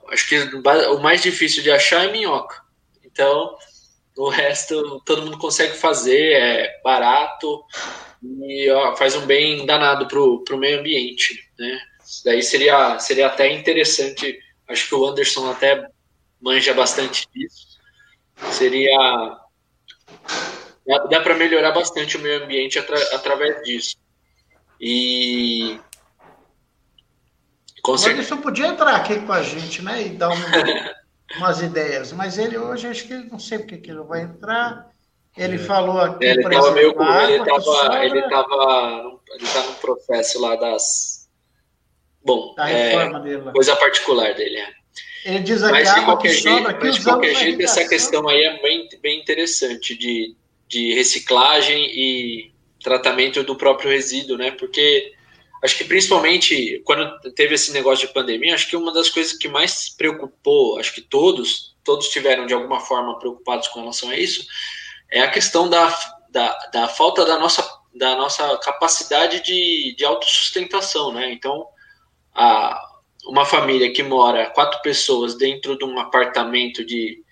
Acho que o mais difícil de achar é minhoca. Então, o resto todo mundo consegue fazer, é barato e ó, faz um bem danado para o meio ambiente. Né? Daí seria, seria até interessante. Acho que o Anderson até manja bastante disso. Seria dá, dá para melhorar bastante o meio ambiente atra, através disso. E. Com o Anderson podia entrar aqui com a gente, né? E dar um, umas ideias, mas ele hoje acho que não sei porque que ele vai entrar. Ele é. falou aqui. Ele estava meio. Ele estava. Ele estava. Ele tá no processo lá das. Bom, é, coisa particular dele, é. Ele diz aqui, mas, de qualquer jeito, mas de qualquer jeito essa questão aí é bem, bem interessante de, de reciclagem e tratamento do próprio resíduo, né? Porque acho que principalmente quando teve esse negócio de pandemia, acho que uma das coisas que mais preocupou, acho que todos, todos tiveram de alguma forma preocupados com relação a isso, é a questão da, da, da falta da nossa, da nossa capacidade de, de autossustentação, né? Então, a, uma família que mora quatro pessoas dentro de um apartamento de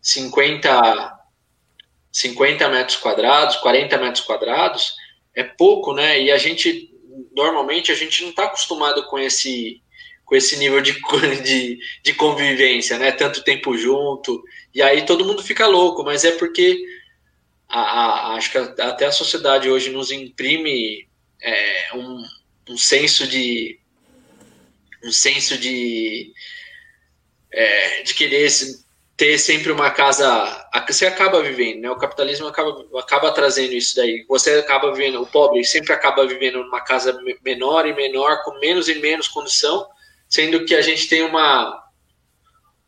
50 50 metros quadrados, 40 metros quadrados, é pouco, né? E a gente, normalmente, a gente não está acostumado com esse, com esse nível de, de, de convivência, né? Tanto tempo junto, e aí todo mundo fica louco, mas é porque a, a, acho que até a sociedade hoje nos imprime é, um, um senso de um senso de é, de querer ter sempre uma casa. Você acaba vivendo, né? O capitalismo acaba, acaba trazendo isso daí. Você acaba vivendo, o pobre sempre acaba vivendo numa casa menor e menor, com menos e menos condição, sendo que a gente tem uma,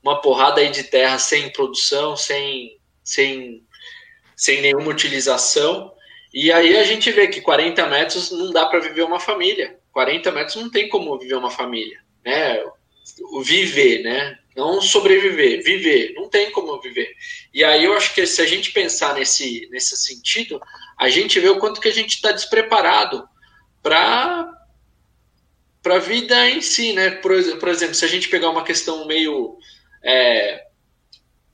uma porrada aí de terra sem produção, sem, sem, sem nenhuma utilização. E aí a gente vê que 40 metros não dá para viver uma família. 40 metros não tem como viver uma família, né? O viver, né? Não sobreviver, viver. Não tem como viver. E aí eu acho que se a gente pensar nesse, nesse sentido, a gente vê o quanto que a gente está despreparado para para a vida em si, né? Por, por, exemplo, se a gente pegar uma questão meio é,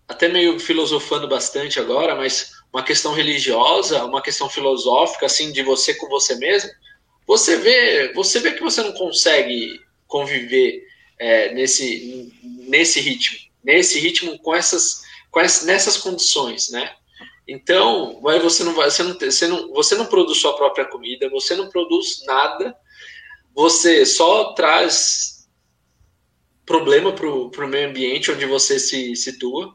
até meio filosofando bastante agora, mas uma questão religiosa, uma questão filosófica, assim, de você com você mesmo, você vê, você vê que você não consegue conviver é, nesse, nesse ritmo, nesse ritmo com essas, com essas nessas condições, né? Então, vai, você não vai, você não, você não, você não produz sua própria comida, você não produz nada, você só traz problema para o meio ambiente onde você se situa,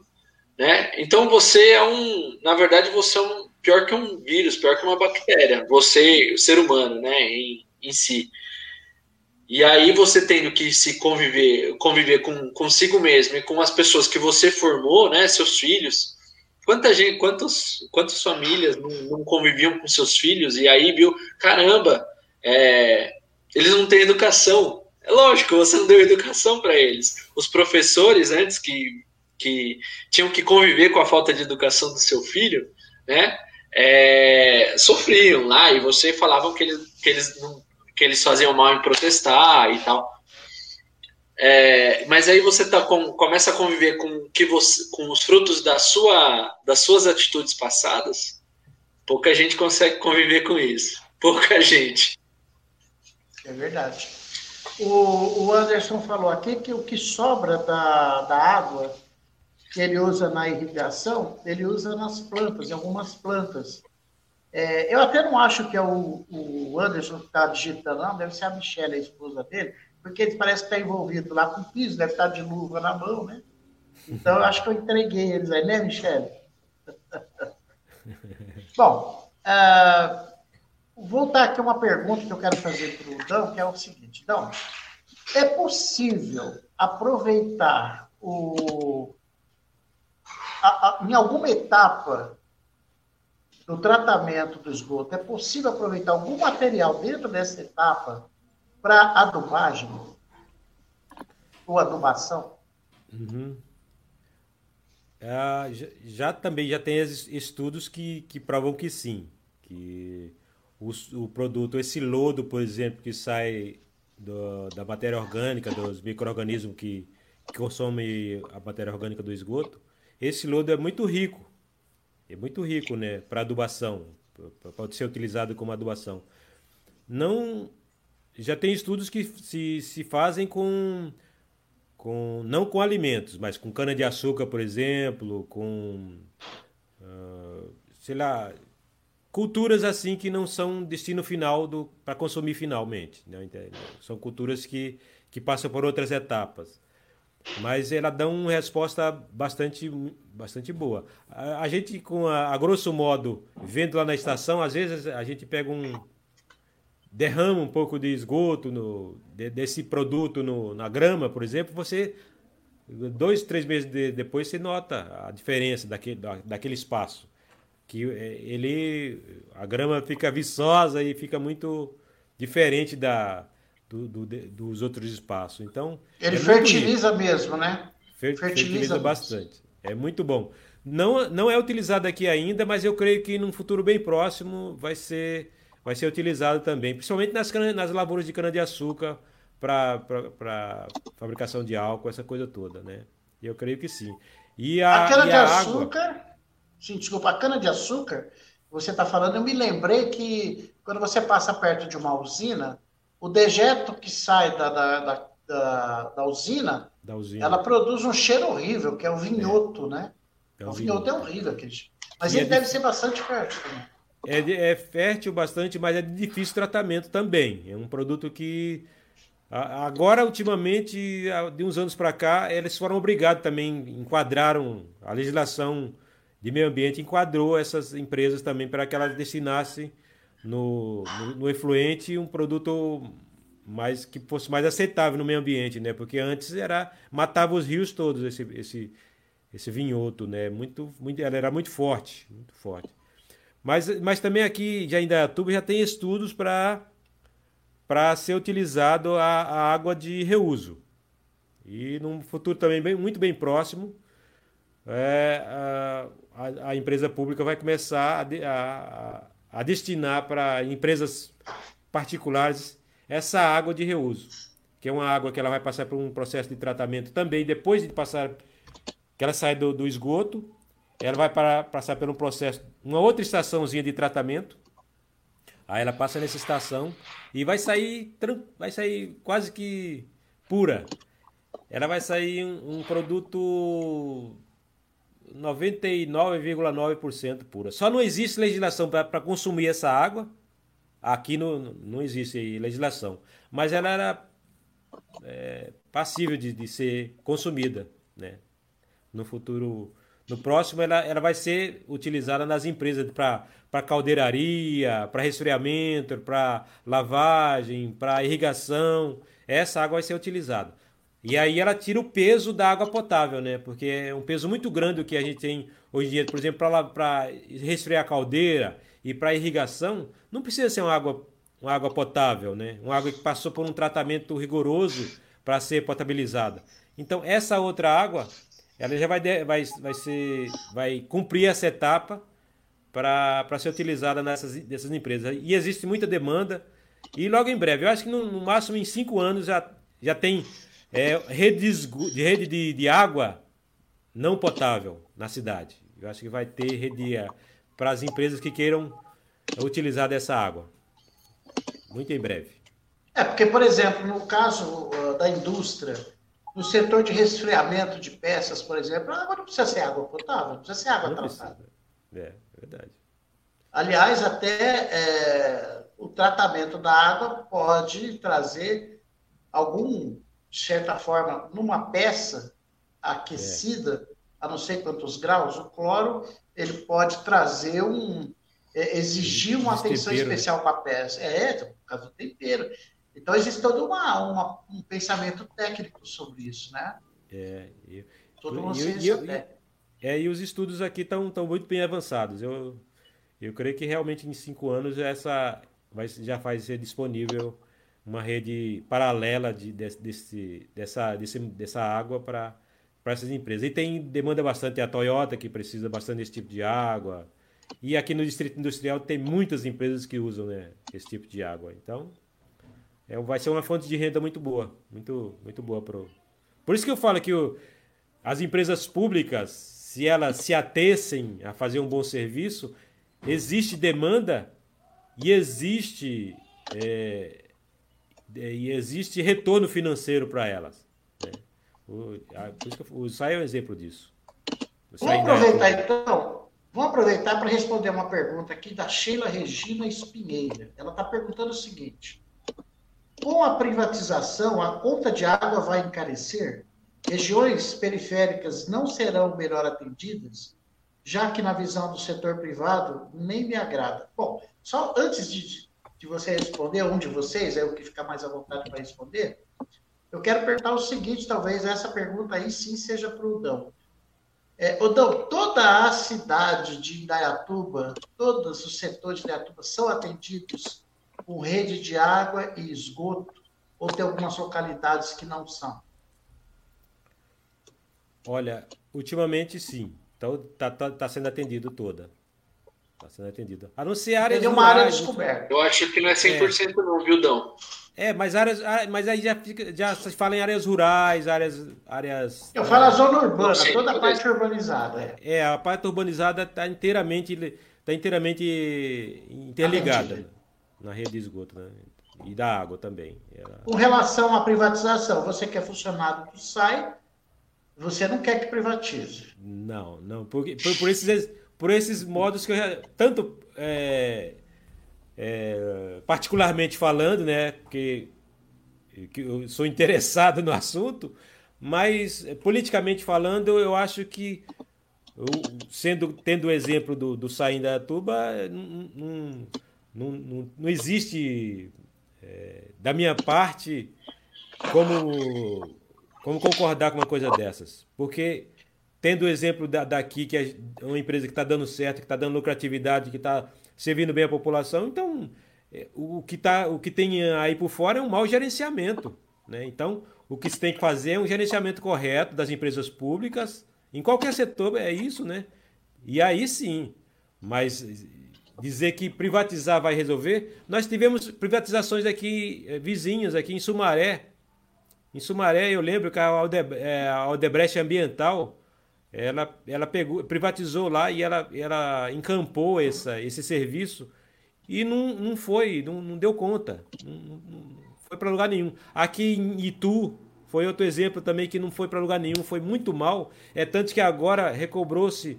né? Então você é um, na verdade você é um pior que um vírus, pior que uma bactéria, você, o ser humano, né, em, em si. E aí você tendo que se conviver, conviver com consigo mesmo e com as pessoas que você formou, né, seus filhos. Quanta gente, quantos, quantas famílias não, não conviviam com seus filhos e aí viu, caramba, é, eles não têm educação. É lógico, você não deu educação para eles. Os professores antes que, que tinham que conviver com a falta de educação do seu filho, né, é, sofriam lá e você falavam que eles, que eles não que eles faziam mal em protestar e tal. É, mas aí você tá com, começa a conviver com que você, com os frutos da sua, das suas atitudes passadas. Pouca gente consegue conviver com isso. Pouca gente. É verdade. O, o Anderson falou aqui que o que sobra da, da água que ele usa na irrigação, ele usa nas plantas, em algumas plantas. É, eu até não acho que é o, o Anderson que está digitando, não, deve ser a Michelle, a esposa dele, porque ele parece que está envolvido lá com o piso, deve estar tá de luva na mão, né? Então eu acho que eu entreguei eles aí, né, Michelle? Bom, uh, voltar aqui uma pergunta que eu quero fazer para o Dão, que é o seguinte. Dão, é possível aproveitar o, a, a, em alguma etapa do tratamento do esgoto, é possível aproveitar algum material dentro dessa etapa para adubagem ou adubação? Uhum. Ah, já, já, também já tem estudos que, que provam que sim, que o, o produto, esse lodo, por exemplo, que sai do, da matéria orgânica, dos micro-organismos que, que consomem a matéria orgânica do esgoto, esse lodo é muito rico, é muito rico né, para adubação, pode ser utilizado como adubação. Não, já tem estudos que se, se fazem com com não com alimentos, mas com cana de açúcar, por exemplo, com uh, sei lá, culturas assim que não são destino final do para consumir finalmente, né? são culturas que que passam por outras etapas. Mas ela dá uma resposta bastante, bastante boa. A, a gente, com a, a grosso modo, vendo lá na estação, às vezes a gente pega um, derrama um pouco de esgoto no, de, desse produto no, na grama, por exemplo, você dois, três meses de, depois você nota a diferença daquele, da, daquele espaço. Que é, ele a grama fica viçosa e fica muito diferente da, do, do, de, dos outros espaços. Então ele é fertiliza mesmo, né? Fer, fertiliza, fertiliza bastante. É muito bom. Não, não é utilizado aqui ainda, mas eu creio que num futuro bem próximo vai ser vai ser utilizado também, principalmente nas, nas lavouras de cana-de-açúcar para fabricação de álcool, essa coisa toda, né? Eu creio que sim. E a, a cana-de-açúcar, água... sim, desculpa, a cana-de-açúcar, você está falando, eu me lembrei que quando você passa perto de uma usina, o dejeto que sai da, da, da, da, usina, da usina, ela produz um cheiro horrível, que é o vinhoto, é. né? É o, o vinhoto é horrível, aquele. Mas e ele é deve ser bastante fértil também. É, é fértil bastante, mas é de difícil tratamento também. É um produto que Agora, ultimamente, de uns anos para cá, eles foram obrigados também, enquadraram a legislação de meio ambiente, enquadrou essas empresas também para que elas destinassem no, no, no, efluente um produto mais que fosse mais aceitável no meio ambiente, né? Porque antes era matava os rios todos esse esse esse vinhoto, né? Muito muito era muito forte, muito forte. Mas, mas também aqui já em Dayatuba já tem estudos para para ser utilizado a, a, água de reuso. E num futuro também bem, muito bem próximo, é, a, a, empresa pública vai começar a, a, a destinar para empresas particulares essa água de reuso, que é uma água que ela vai passar por um processo de tratamento também depois de passar que ela sai do, do esgoto ela vai para, passar por um processo, uma outra estaçãozinha de tratamento. Aí ela passa nessa estação e vai sair, vai sair quase que pura. Ela vai sair um, um produto 99,9% pura. Só não existe legislação para consumir essa água. Aqui no, não existe legislação. Mas ela era é, passível de, de ser consumida né? no futuro no próximo, ela, ela vai ser utilizada nas empresas para caldeiraria, para resfriamento, para lavagem, para irrigação. Essa água vai ser utilizada. E aí ela tira o peso da água potável, né? Porque é um peso muito grande o que a gente tem hoje em dia, por exemplo, para resfriar a caldeira e para irrigação, não precisa ser uma água, uma água potável, né? Uma água que passou por um tratamento rigoroso para ser potabilizada. Então, essa outra água ela já vai, vai, vai, ser, vai cumprir essa etapa para ser utilizada nessas, nessas empresas. E existe muita demanda. E logo em breve, eu acho que no, no máximo em cinco anos já, já tem é, redes de rede de, de água não potável na cidade. Eu acho que vai ter rede para as empresas que queiram utilizar dessa água. Muito em breve. É, porque, por exemplo, no caso uh, da indústria, no setor de resfriamento de peças, por exemplo, a água não precisa ser água potável, não precisa ser água não tratada. É, é verdade. Aliás, até é, o tratamento da água pode trazer algum, de certa forma, numa peça aquecida, é. a não sei quantos graus, o cloro ele pode trazer um é, exigir uma atenção né? especial para a peça. É, por causa do tempero. Então existe todo uma, uma, um pensamento técnico sobre isso, né? É, e, Toda uma ciência técnica. É, e os estudos aqui estão muito bem avançados. Eu, eu creio que realmente em cinco anos essa vai, já vai ser disponível uma rede paralela de, desse, dessa, desse, dessa água para essas empresas. E tem demanda bastante a Toyota, que precisa bastante desse tipo de água. E aqui no Distrito Industrial tem muitas empresas que usam né, esse tipo de água. Então, é, vai ser uma fonte de renda muito boa. Muito, muito boa. Pro... Por isso que eu falo que o, as empresas públicas, se elas se atessem a fazer um bom serviço, existe demanda e existe é, e existe retorno financeiro para elas. Né? O, a, o SAI é um exemplo disso. Vamos aproveitar então, vamos aproveitar para responder uma pergunta aqui da Sheila Regina Espinheira. Ela está perguntando o seguinte: com a privatização, a conta de água vai encarecer? Regiões periféricas não serão melhor atendidas, já que na visão do setor privado nem me agrada. Bom, só antes de de você responder, um de vocês, é o que fica mais à vontade para responder, eu quero perguntar o seguinte, talvez essa pergunta aí sim seja para o Dão. É, Odão, toda a cidade de Indaiatuba, todos os setores de Indaiatuba são atendidos com rede de água e esgoto? Ou tem algumas localidades que não são? Olha, ultimamente sim. Então está tá, tá sendo atendido toda. Está sendo atendido. A não ser áreas Tem uma área descoberta. Eu acho que não é 100% é. não, viu, Dão? É, mas áreas, mas aí já fica, já se fala em áreas rurais, áreas, áreas. Eu falo a zona urbana, toda a parte urbanizada. É. é, a parte urbanizada está inteiramente, tá inteiramente interligada na rede de esgoto, né? E da água também. Ela... Com relação à privatização, você que é funcionário do SAI, você não quer que privatize? Não, não, porque por, por esses por esses modos que eu tanto é, é, particularmente falando, né, porque que eu sou interessado no assunto, mas é, politicamente falando, eu acho que eu, sendo tendo o exemplo do, do Saim da Tuba, não, não, não, não existe é, da minha parte como como concordar com uma coisa dessas, porque tendo o exemplo da, daqui, que é uma empresa que está dando certo, que está dando lucratividade, que está servindo bem a população, então é, o que, tá, o que tem aí por fora é um mau gerenciamento. Né? Então, o que se tem que fazer é um gerenciamento correto das empresas públicas, em qualquer setor é isso, né? E aí sim, mas dizer que privatizar vai resolver, nós tivemos privatizações aqui é, vizinhas, aqui em Sumaré. Em Sumaré, eu lembro que a é, Aldebrecht Ambiental ela, ela pegou, privatizou lá e ela, ela encampou essa, esse serviço e não, não foi, não, não deu conta, não, não foi para lugar nenhum. Aqui em Itu foi outro exemplo também que não foi para lugar nenhum, foi muito mal. É tanto que agora recobrou-se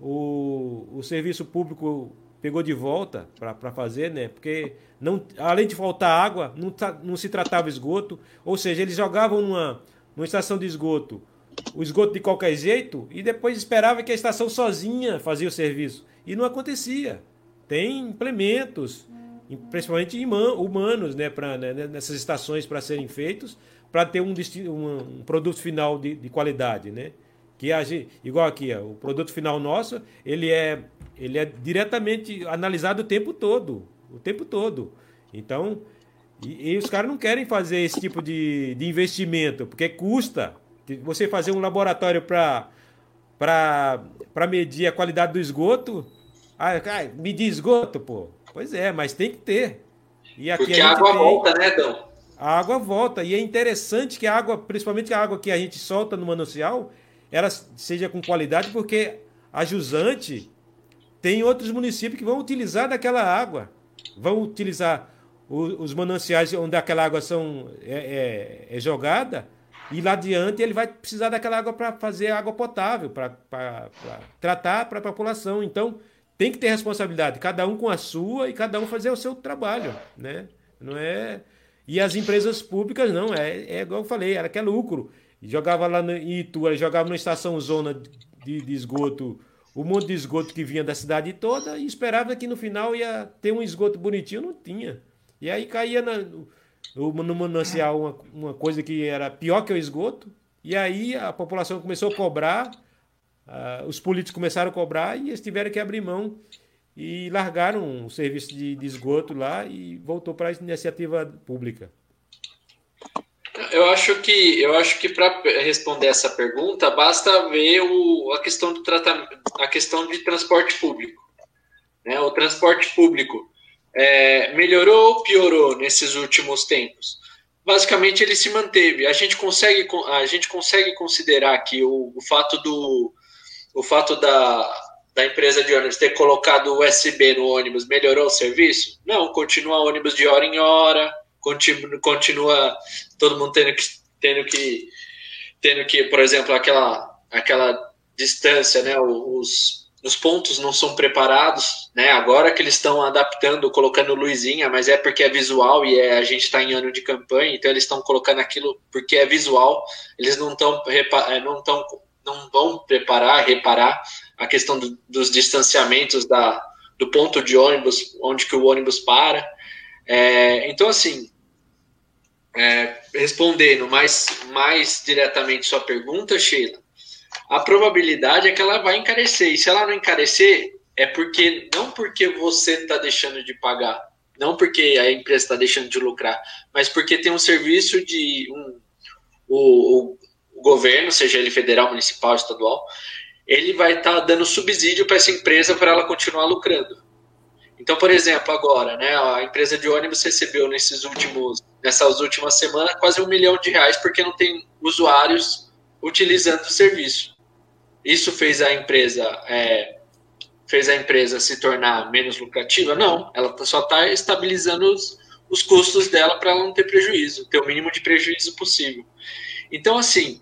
o, o serviço público pegou de volta para fazer, né? Porque não, além de faltar água, não, não se tratava esgoto, ou seja, eles jogavam numa, numa estação de esgoto o esgoto de qualquer jeito e depois esperava que a estação sozinha fazia o serviço. E não acontecia. Tem implementos, principalmente humanos, né, pra, né, nessas estações para serem feitos, para ter um, um, produto final de, de qualidade. Né? Que a gente, igual aqui, ó, o produto final nosso, ele é, ele é diretamente analisado o tempo todo. O tempo todo. Então, e, e os caras não querem fazer esse tipo de, de investimento, porque custa você fazer um laboratório para para medir a qualidade do esgoto. Ah, medir esgoto, pô. Pois é, mas tem que ter. E aqui Porque a, a água tem... volta, né, Dão? A água volta. E é interessante que a água, principalmente a água que a gente solta no manancial, ela seja com qualidade, porque a jusante tem outros municípios que vão utilizar daquela água. Vão utilizar os mananciais onde aquela água são, é, é, é jogada e lá adiante ele vai precisar daquela água para fazer água potável, para tratar para a população. Então tem que ter responsabilidade, cada um com a sua e cada um fazer o seu trabalho, né? Não é e as empresas públicas não, é, é igual eu falei, era que é lucro. Jogava lá em Itu, jogava numa estação zona de, de esgoto, o monte de esgoto que vinha da cidade toda e esperava que no final ia ter um esgoto bonitinho, não tinha. E aí caía na, no, no manancial uma, uma coisa que era pior que o esgoto, e aí a população começou a cobrar, uh, os políticos começaram a cobrar e eles tiveram que abrir mão e largaram o serviço de, de esgoto lá e voltou para a iniciativa pública. Eu acho que eu acho que para responder essa pergunta basta ver o, a questão do tratamento, a questão de transporte público. Né? O transporte público é, melhorou ou piorou nesses últimos tempos? Basicamente ele se manteve. A gente consegue a gente consegue considerar que o, o fato do o fato da, da empresa de ônibus ter colocado USB no ônibus melhorou o serviço? Não, continua ônibus de hora em hora, continua, continua todo mundo tendo que, tendo que, tendo que, por exemplo, aquela, aquela distância, né? Os, os pontos não são preparados, né? Agora que eles estão adaptando, colocando luzinha, mas é porque é visual e é, a gente está em ano de campanha, então eles estão colocando aquilo porque é visual. Eles não estão é, não estão não vão preparar, reparar a questão do, dos distanciamentos da, do ponto de ônibus, onde que o ônibus para. É, então, assim, é, respondendo mais, mais diretamente sua pergunta, Sheila, a probabilidade é que ela vai encarecer. E se ela não encarecer, é porque não porque você está deixando de pagar, não porque a empresa está deixando de lucrar, mas porque tem um serviço de um, o, o governo, seja ele federal, municipal, estadual, ele vai estar tá dando subsídio para essa empresa para ela continuar lucrando. Então, por exemplo, agora, né, a empresa de ônibus recebeu nesses últimos, nessas últimas semanas quase um milhão de reais porque não tem usuários utilizando o serviço. Isso fez a empresa é, fez a empresa se tornar menos lucrativa? Não, ela só está estabilizando os, os custos dela para ela não ter prejuízo, ter o mínimo de prejuízo possível. Então, assim,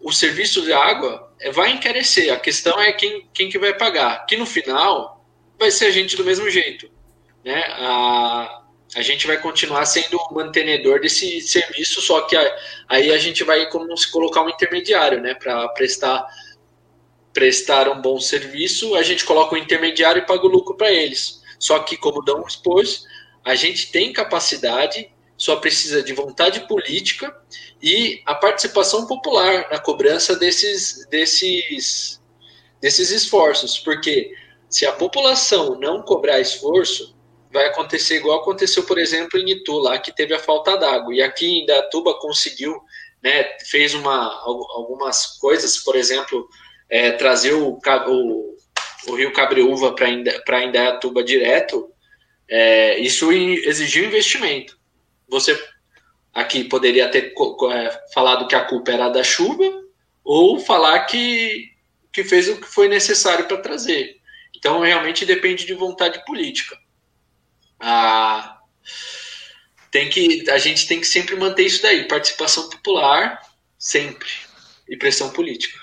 o serviço de água vai encarecer. A questão é quem, quem que vai pagar. Que no final vai ser a gente do mesmo jeito. Né? A, a gente vai continuar sendo o mantenedor desse serviço, só que a, aí a gente vai como se colocar um intermediário, né, para prestar prestar um bom serviço, a gente coloca um intermediário e paga o lucro para eles. Só que como dão expôs, a gente tem capacidade, só precisa de vontade política e a participação popular na cobrança desses desses desses esforços, porque se a população não cobrar esforço, vai acontecer igual aconteceu, por exemplo, em Itu, lá que teve a falta d'água. E aqui em Datuba conseguiu, né, fez uma, algumas coisas, por exemplo, é, trazer o, o, o Rio Cabreúva para Indaiatuba direto, é, isso exigiu investimento. Você aqui poderia ter é, falado que a culpa era da chuva, ou falar que, que fez o que foi necessário para trazer. Então, realmente depende de vontade política. Ah, tem que, a gente tem que sempre manter isso daí, participação popular, sempre, e pressão política.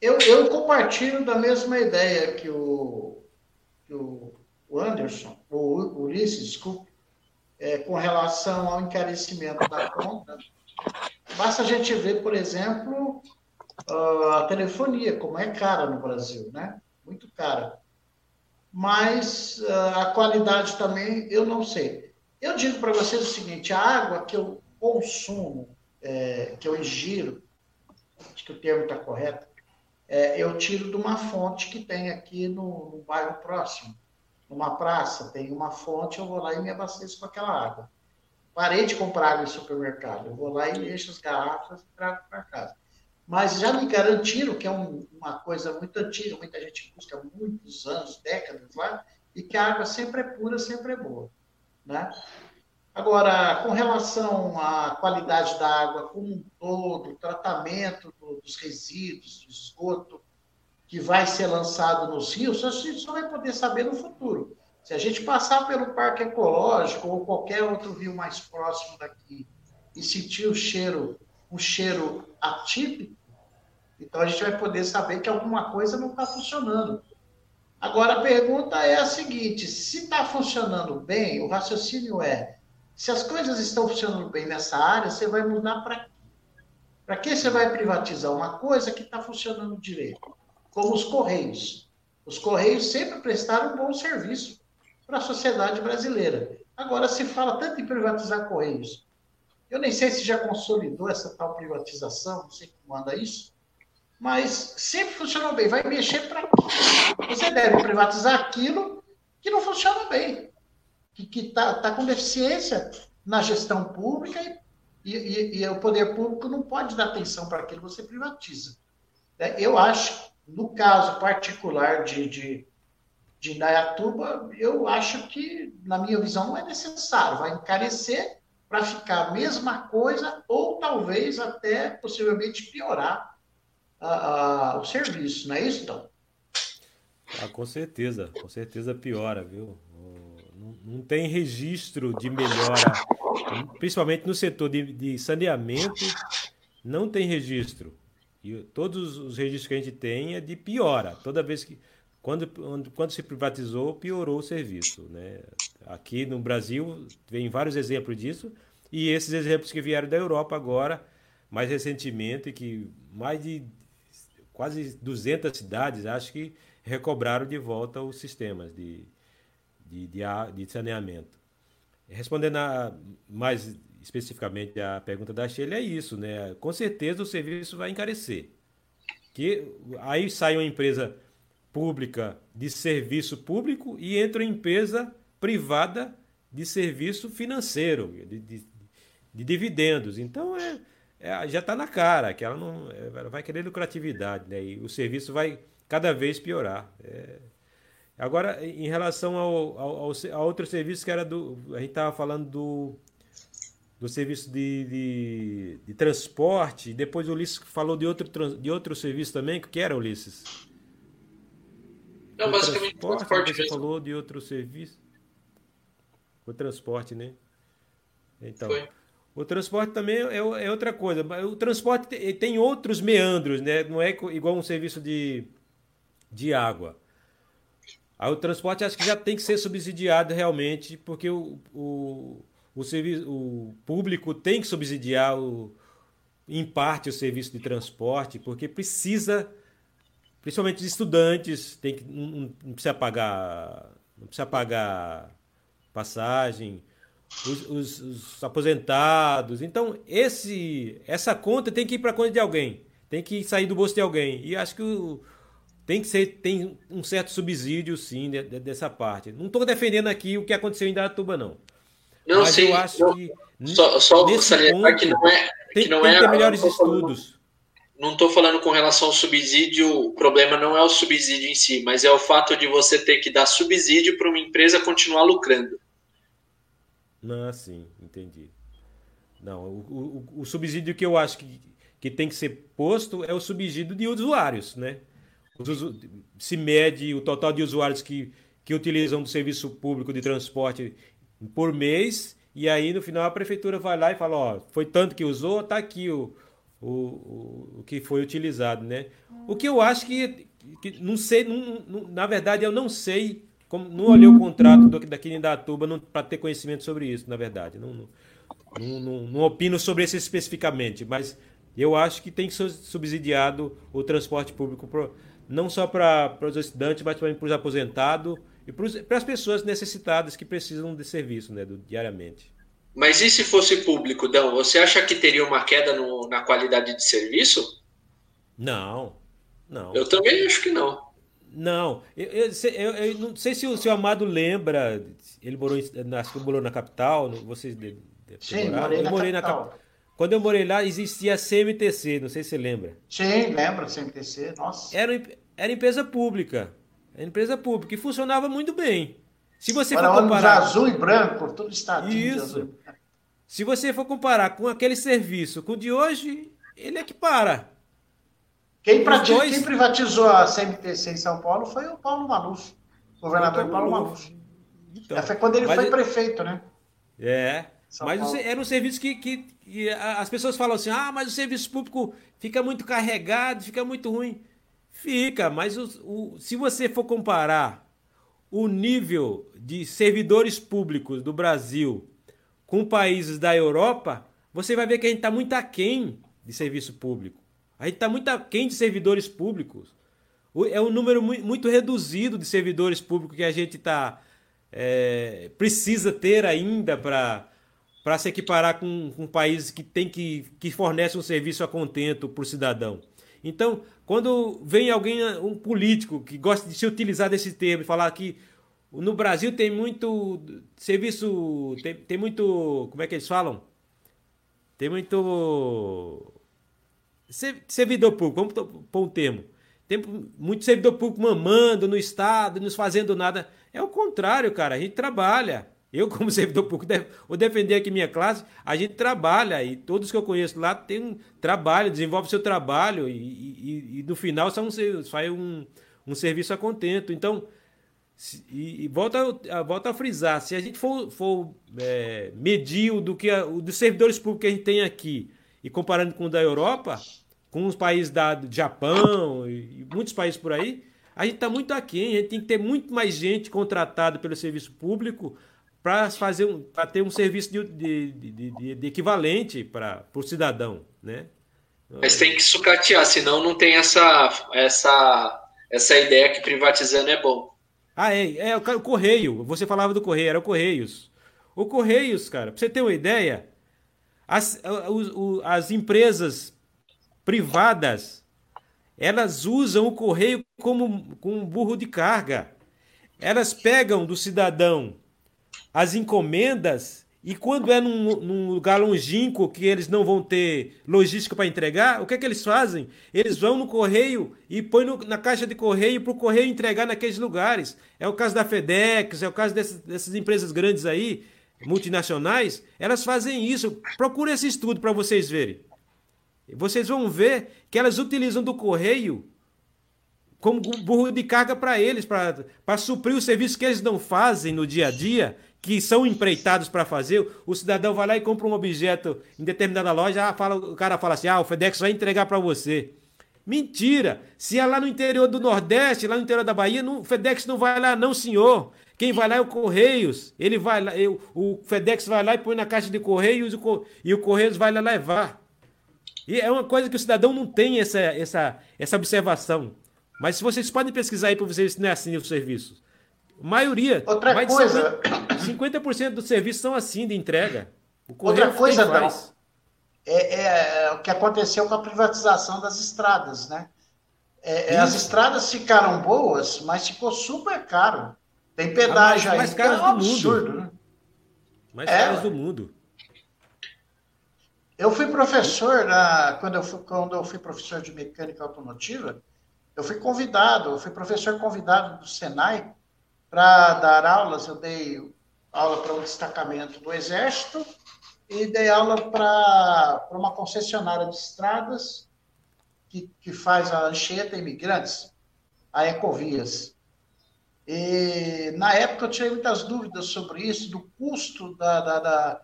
Eu, eu compartilho da mesma ideia que o, que o Anderson, o Ulisses, desculpe, é, com relação ao encarecimento da conta. Basta a gente ver, por exemplo, a telefonia, como é cara no Brasil, né? Muito cara mas uh, a qualidade também eu não sei. Eu digo para vocês o seguinte: a água que eu consumo, é, que eu ingiro, acho que o termo está correto, é, eu tiro de uma fonte que tem aqui no, no bairro próximo. Numa praça, tem uma fonte, eu vou lá e me abasteço com aquela água. Parei de comprar água em supermercado, eu vou lá e encho as garrafas e trago para casa mas já me garantiram que é um, uma coisa muito antiga, muita gente busca muitos anos, décadas lá, e que a água sempre é pura, sempre é boa. Né? Agora, com relação à qualidade da água como um todo, tratamento do, dos resíduos, do esgoto, que vai ser lançado nos rios, a gente só vai poder saber no futuro. Se a gente passar pelo parque ecológico ou qualquer outro rio mais próximo daqui e sentir o cheiro um cheiro atípico, então a gente vai poder saber que alguma coisa não está funcionando. Agora a pergunta é a seguinte: se está funcionando bem, o raciocínio é: se as coisas estão funcionando bem nessa área, você vai mudar para? Para que você vai privatizar uma coisa que está funcionando direito? como os Correios. Os Correios sempre prestaram um bom serviço para a sociedade brasileira. Agora se fala tanto em privatizar Correios. Eu nem sei se já consolidou essa tal privatização, não sei quem manda isso, mas sempre funcionou bem. Vai mexer para quê? Você deve privatizar aquilo que não funciona bem, que está tá com deficiência na gestão pública e, e, e, o poder público não pode dar atenção para aquilo que você privatiza. É, eu acho, no caso particular de, de, de Indaiatuba, eu acho que, na minha visão, não é necessário. Vai encarecer para ficar a mesma coisa ou talvez até possivelmente piorar a, a, o serviço, não é isso, então? Ah, com certeza, com certeza piora, viu? Não, não tem registro de melhora, principalmente no setor de, de saneamento, não tem registro. E todos os registros que a gente tem é de piora. Toda vez que. Quando, quando se privatizou, piorou o serviço. Né? Aqui no Brasil, vem vários exemplos disso. E esses exemplos que vieram da Europa agora, mais recentemente, que mais de quase 200 cidades, acho que recobraram de volta os sistemas de, de, de, de saneamento. Respondendo a, mais especificamente a pergunta da Sheila, é isso, né? Com certeza o serviço vai encarecer. Que aí sai uma empresa pública de serviço público e entra uma empresa privada de serviço financeiro, de, de, de dividendos. Então é, é já está na cara que ela não ela vai querer lucratividade, né? E o serviço vai cada vez piorar. É... Agora, em relação ao, ao, ao, a outro serviço que era do. A gente estava falando do, do serviço de, de, de, transporte, depois o Ulisses falou de outro, de outro serviço também, que era, Ulisses? Não, basicamente transporte, transporte você mesmo. falou de outro serviço. O transporte, né? Então. Foi. O transporte também é, é outra coisa. O transporte tem outros meandros, né? Não é igual um serviço de, de água. Aí o transporte acho que já tem que ser subsidiado realmente, porque o, o, o, serviço, o público tem que subsidiar o, em parte o serviço de transporte, porque precisa, principalmente os estudantes, tem que, não, não precisa pagar, não precisa pagar passagem, os, os, os, aposentados. Então, esse, essa conta tem que ir para a conta de alguém, tem que sair do bolso de alguém. E acho que o, tem que ser tem um certo subsídio sim de, de, dessa parte. Não estou defendendo aqui o que aconteceu em Datuba não. Não Mas sim, eu acho que só, só nesse ponto, que não é tem, que não tem é que ter melhores estudos. Não estou falando com relação ao subsídio, o problema não é o subsídio em si, mas é o fato de você ter que dar subsídio para uma empresa continuar lucrando. Não, sim, entendi. Não, o, o, o subsídio que eu acho que, que tem que ser posto é o subsídio de usuários, né? se mede o total de usuários que, que utilizam do serviço público de transporte por mês, e aí no final a prefeitura vai lá e fala, ó, foi tanto que usou, tá aqui o, o, o que foi utilizado, né? O que eu acho que, que não sei, não, não, na verdade eu não sei, como, não olhei o contrato do, daqui em para ter conhecimento sobre isso, na verdade. Não, não, não, não opino sobre isso especificamente, mas eu acho que tem que ser subsidiado o transporte público pro, não só para os estudantes, mas também para os aposentados e para as pessoas necessitadas que precisam de serviço né, do, diariamente. Mas e se fosse público, Dão? Você acha que teria uma queda no, na qualidade de serviço? Não, não. Eu também acho que não. Não, eu, eu, eu, eu não sei se o seu Amado lembra, ele morou, na, morou na capital, vocês Sim, morei na, morei capital. na capital. Quando eu morei lá, existia a CMTC, não sei se você lembra. Sim, lembro, CMTC, nossa. Era, era empresa pública. Era empresa pública e funcionava muito bem. Se você for comparar. azul e branco, por todo o estado. Isso. Se você for comparar com aquele serviço com o de hoje, ele é que para. Quem, pratica, dois... quem privatizou a CMTC em São Paulo foi o Paulo Maluf, governador Paulo, Paulo Maluf. Então, foi quando ele foi prefeito, né? É. São mas Paulo. era um serviço que, que, que, as pessoas falam assim: ah, mas o serviço público fica muito carregado, fica muito ruim. Fica, mas o, o, se você for comparar o nível de servidores públicos do Brasil com países da Europa, você vai ver que a gente está muito aquém de serviço público. A gente está muito aquém de servidores públicos. é um número muito reduzido de servidores públicos que a gente tá, é, precisa ter ainda para se equiparar com, com países que tem que, que fornecem um serviço a contento para o cidadão. Então, quando vem alguém, um político que gosta de se utilizar desse termo e falar que no Brasil tem muito serviço, tem, tem muito, como é que eles falam? Tem muito servidor público, vamos pôr um termo. Tem muito servidor público mamando no Estado, não fazendo nada. É o contrário, cara. A gente trabalha. Eu, como servidor público, vou defender aqui minha classe, a gente trabalha e todos que eu conheço lá têm um trabalho, desenvolve seu trabalho e, e, e no final são, sai um, um serviço a contento. Então, e, e volta, volta a frisar, se a gente for, for é, medir o do que a, o dos servidores públicos que a gente tem aqui e comparando com o da Europa, com os países da Japão e, e muitos países por aí, a gente está muito aquém, a gente tem que ter muito mais gente contratada pelo serviço público para fazer um, para ter um serviço de, de, de, de equivalente para o cidadão, né? Mas tem que sucatear, senão não tem essa essa essa ideia que privatizando é bom. Ah, é, é o, Correio. Você falava do Correio, era o Correios. O Correios, cara, para você ter uma ideia, as, as, as empresas privadas elas usam o correio como, como um burro de carga. Elas pegam do cidadão as encomendas e quando é num, num, lugar longínquo que eles não vão ter logística para entregar, o que é que eles fazem? Eles vão no correio e põem na caixa de correio para o correio entregar naqueles lugares. É o caso da FedEx, é o caso dessas, dessas empresas grandes aí, multinacionais. Elas fazem isso. Procure esse estudo para vocês verem. Vocês vão ver que elas utilizam do correio como burro de carga para eles, para suprir o serviço que eles não fazem no dia a dia, que são empreitados para fazer. O cidadão vai lá e compra um objeto em determinada loja, ah, fala, o cara fala assim: ah, o FedEx vai entregar para você. Mentira! Se é lá no interior do Nordeste, lá no interior da Bahia, o FedEx não vai lá, não, senhor. Quem vai lá é o Correios. Ele vai lá, eu, o FedEx vai lá e põe na caixa de Correios e o Correios vai lá levar. E é uma coisa que o cidadão não tem essa, essa, essa observação. Mas se vocês podem pesquisar aí para vocês se não é assim os serviços. Maioria, Outra mais coisa... de 50%, 50 dos serviços são assim de entrega. Outra coisa, não. É, é, é, o que aconteceu com a privatização das estradas, né? É, é as estradas ficaram boas, mas ficou super caro. Tem pedágio mais, aí, mais caras é um do absurdo, mundo. né? Mais é, caras do mundo. Eu fui professor, na, quando, eu fui, quando eu fui professor de mecânica automotiva, eu fui convidado, eu fui professor convidado do Senai para dar aulas. Eu dei aula para um destacamento do Exército e dei aula para uma concessionária de estradas que, que faz a Anchieta Imigrantes, a Ecovias. E na época eu tive muitas dúvidas sobre isso, do custo da, da, da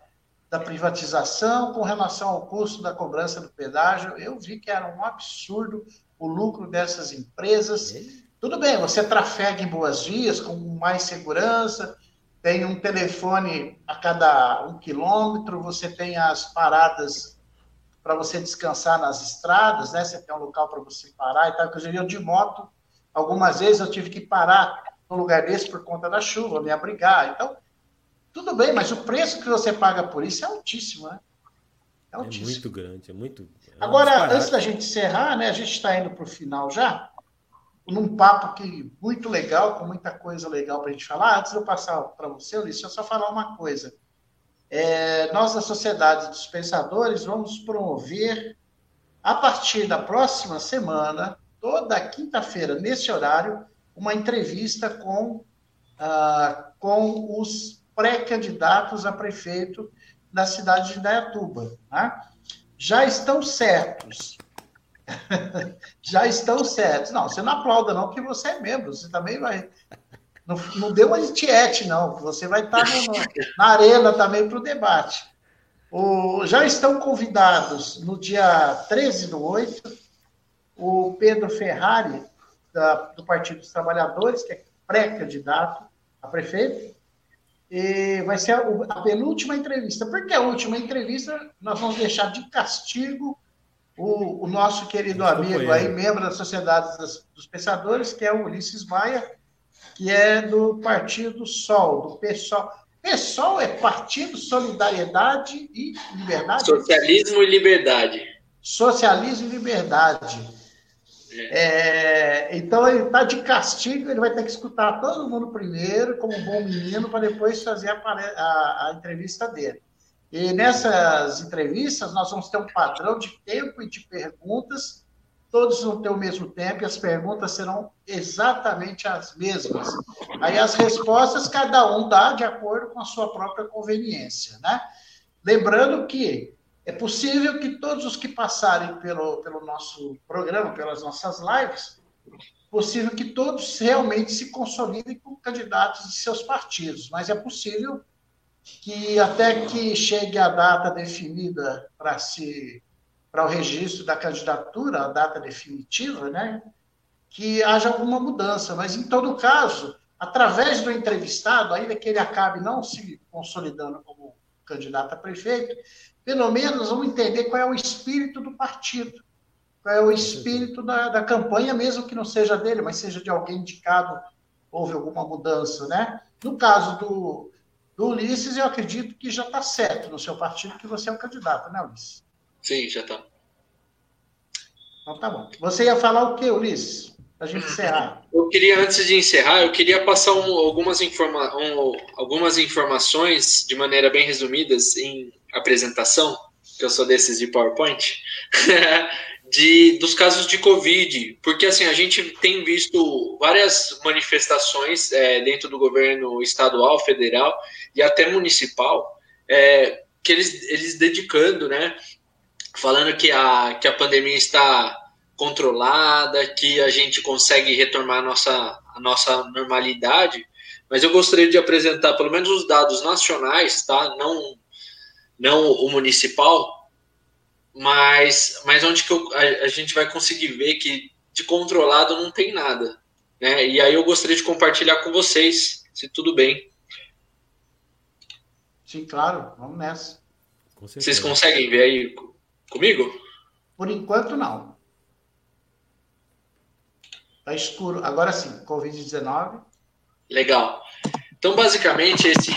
da privatização com relação ao custo da cobrança do pedágio, eu vi que era um absurdo o lucro dessas empresas. Tudo bem, você trafega em boas vias, com mais segurança, tem um telefone a cada um quilômetro, você tem as paradas para você descansar nas estradas, né? Você tem um local para você parar e tal. Inclusive, eu de moto, algumas vezes eu tive que parar no lugar desse por conta da chuva, me abrigar. Então, tudo bem, mas o preço que você paga por isso é altíssimo, né? É, altíssimo. é muito grande, é muito. É Agora, antes da gente encerrar, né? A gente está indo para o final já, num papo que muito legal, com muita coisa legal para a gente falar. Antes de eu passar para você, Ulisses, eu só falar uma coisa. É, nós, da Sociedade dos Pensadores, vamos promover, a partir da próxima semana, toda quinta-feira, nesse horário, uma entrevista com, ah, com os pré-candidatos a prefeito da cidade de Indaiatuba. Né? Já estão certos. Já estão certos. Não, você não aplauda, não, porque você é membro. Você também vai. Não, não deu uma etiete, não. Você vai estar no, na arena também para o debate. O, já estão convidados no dia 13 do 8, o Pedro Ferrari, da, do Partido dos Trabalhadores, que é pré-candidato a prefeito, e vai ser a penúltima entrevista. Porque a última entrevista nós vamos deixar de castigo o, o nosso querido amigo aí, membro da Sociedade dos Pensadores, que é o Ulisses Maia, que é do Partido Sol, do PSOL. PSOL é Partido Solidariedade e Liberdade? Socialismo e Liberdade. Socialismo e Liberdade. É, então ele está de castigo, ele vai ter que escutar todo mundo primeiro, como um bom menino, para depois fazer a, a, a, entrevista dele. E nessas entrevistas nós vamos ter um padrão de tempo e de perguntas, todos vão ter o mesmo tempo e as perguntas serão exatamente as mesmas. Aí as respostas cada um dá de acordo com a sua própria conveniência, né? Lembrando que é possível que todos os que passarem pelo, pelo nosso programa, pelas nossas lives, possível que todos realmente se consolidem como candidatos de seus partidos, mas é possível que até que chegue a data definida para se para o registro da candidatura, a data definitiva, né, que haja alguma mudança, mas em todo caso, através do entrevistado, ainda que ele acabe não se consolidando como candidato a prefeito, pelo menos vamos entender qual é o espírito do partido, qual é o espírito da, da campanha, mesmo que não seja dele, mas seja de alguém indicado, houve alguma mudança, né? No caso do, do Ulisses, eu acredito que já está certo no seu partido que você é um candidato, né, Ulisses? Sim, já está. Então tá bom. Você ia falar o quê, Ulisses? Para a gente encerrar. Eu queria, antes de encerrar, eu queria passar um, algumas, informa um, algumas informações de maneira bem resumidas em apresentação, que eu sou desses de PowerPoint, de, dos casos de Covid, porque assim, a gente tem visto várias manifestações é, dentro do governo estadual, federal e até municipal, é, que eles, eles dedicando, né, falando que a, que a pandemia está controlada, que a gente consegue retomar a nossa, a nossa normalidade, mas eu gostaria de apresentar pelo menos os dados nacionais, tá? Não não o municipal, mas, mas onde que eu, a, a, gente vai conseguir ver que de controlado não tem nada. Né? E aí eu gostaria de compartilhar com vocês, se tudo bem. Sim, claro, vamos nessa. Vocês conseguem ver aí comigo? Por enquanto, não. Tá escuro. Agora sim, Covid-19. Legal. Então, basicamente, esse,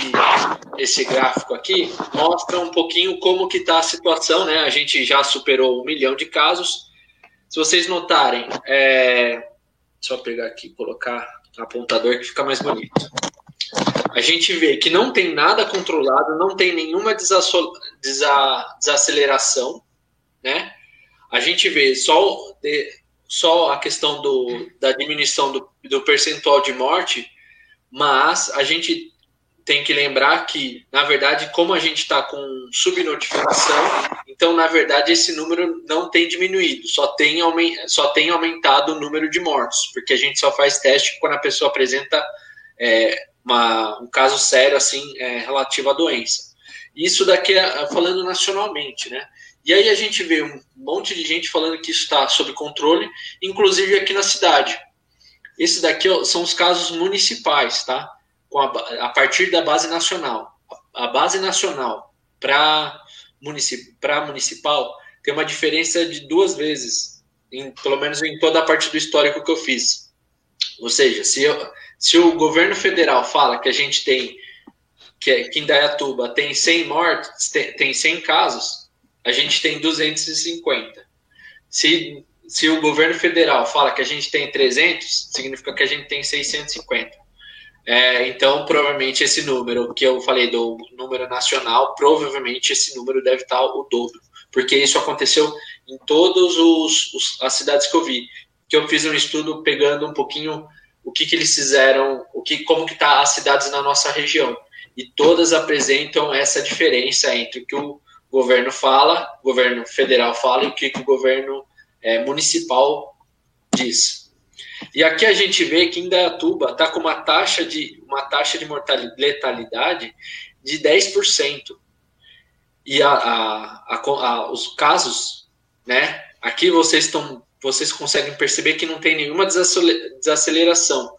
esse gráfico aqui mostra um pouquinho como que está a situação, né? A gente já superou um milhão de casos. Se vocês notarem, é... só pegar aqui e colocar apontador que fica mais bonito. A gente vê que não tem nada controlado, não tem nenhuma desa... desaceleração, né? A gente vê só, de... só a questão do... da diminuição do... do percentual de morte mas a gente tem que lembrar que, na verdade, como a gente está com subnotificação, então, na verdade, esse número não tem diminuído, só tem, só tem aumentado o número de mortos, porque a gente só faz teste quando a pessoa apresenta é, uma, um caso sério, assim, é, relativo à doença. Isso daqui é falando nacionalmente, né? E aí a gente vê um monte de gente falando que isso está sob controle, inclusive aqui na cidade. Esse daqui são os casos municipais, tá? A, a partir da base nacional. A, base nacional para municip, municipal tem uma diferença de duas vezes, em, pelo menos em toda a parte do histórico que eu fiz. Ou seja, se, eu, se o governo federal fala que a gente tem, que, que em Dayatuba tem 100 mortes, tem, tem 100 casos, a gente tem 250. Se se o governo federal fala que a gente tem 300, significa que a gente tem 650. É, então, provavelmente esse número que eu falei do número nacional, provavelmente esse número deve estar o dobro, porque isso aconteceu em todas as cidades que eu vi. Que eu fiz um estudo pegando um pouquinho o que, que eles fizeram, o que, como que tá as cidades na nossa região, e todas apresentam essa diferença entre o que o governo fala, o governo federal fala e o que, que o governo é, municipal diz. E aqui a gente vê que Indaiatuba está com uma taxa de uma taxa de mortalidade, letalidade de 10%. E a, a, a, os casos, né? Aqui vocês estão, vocês conseguem perceber que não tem nenhuma desaceleração.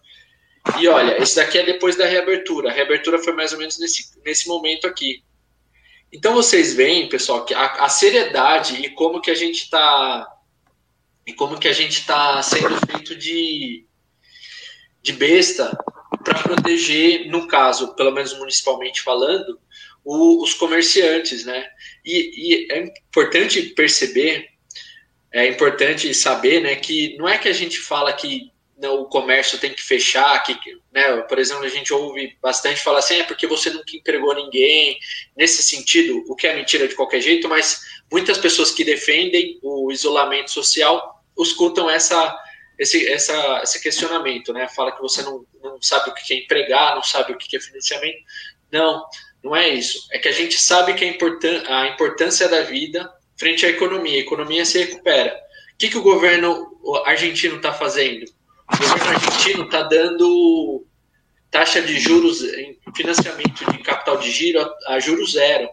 E olha, esse daqui é depois da reabertura. A reabertura foi mais ou menos nesse, nesse momento aqui. Então vocês veem, pessoal, que a, a seriedade e como que a gente está e como que a gente está sendo feito de, de besta para proteger, no caso, pelo menos municipalmente falando, o, os comerciantes, né? E, e, é importante perceber, é importante saber, né, que não é que a gente fala que não, o comércio tem que fechar, que, né, por exemplo, a gente ouve bastante falar assim, é porque você nunca entregou ninguém, nesse sentido, o que é mentira de qualquer jeito, mas muitas pessoas que defendem o isolamento social escutam essa, esse, essa, esse questionamento, né, fala que você não, não sabe o que é empregar, não sabe o que é financiamento, não, não é isso, é que a gente sabe que a, importan a importância da vida frente à economia, a economia se recupera, o que, que o governo argentino está fazendo? o governo argentino está dando taxa de juros em financiamento de capital de giro a, a juros zero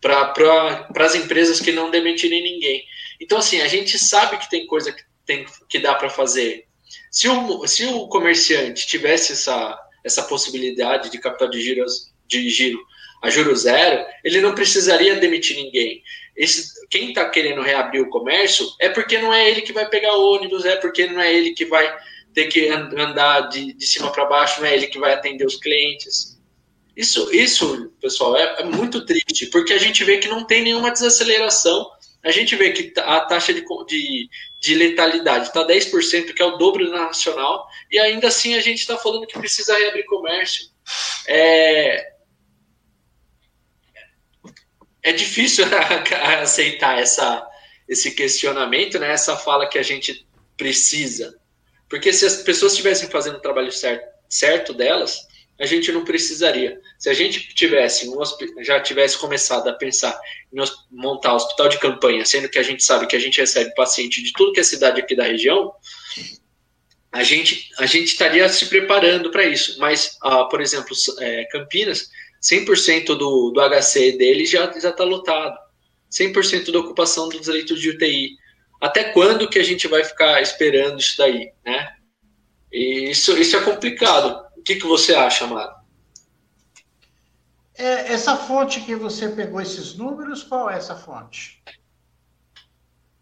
para pra, as empresas que não demitirem ninguém. Então, assim, a gente sabe que tem coisa que, tem, que dá para fazer. Se o, se o comerciante tivesse essa, essa possibilidade de capital de giro, de giro a juro zero, ele não precisaria demitir ninguém. Esse, quem está querendo reabrir o comércio é porque não é ele que vai pegar ônibus, é porque não é ele que vai ter que andar de, de cima para baixo, não é ele que vai atender os clientes. Isso, isso pessoal, é, é, muito triste, porque a gente vê que não tem nenhuma desaceleração. A gente vê que a taxa de, de, de letalidade está 10%, que é o dobro nacional, e ainda assim a gente está falando que precisa reabrir comércio. É, é difícil aceitar essa, esse questionamento, né? essa fala que a gente precisa. Porque se as pessoas estivessem fazendo o trabalho certo, certo delas, a gente não precisaria. Se a gente tivesse um, já tivesse começado a pensar em montar hospital de campanha, sendo que a gente sabe que a gente recebe paciente de tudo que é cidade aqui da região, a gente, a gente estaria se preparando para isso. Mas, uh, por exemplo, é, Campinas 100% do, do HC dele já está lotado. 100% da ocupação dos leitos de UTI. Até quando que a gente vai ficar esperando isso daí, né? E isso, isso é complicado. O que, que você acha, Amado? É, essa fonte que você pegou esses números, qual é essa fonte?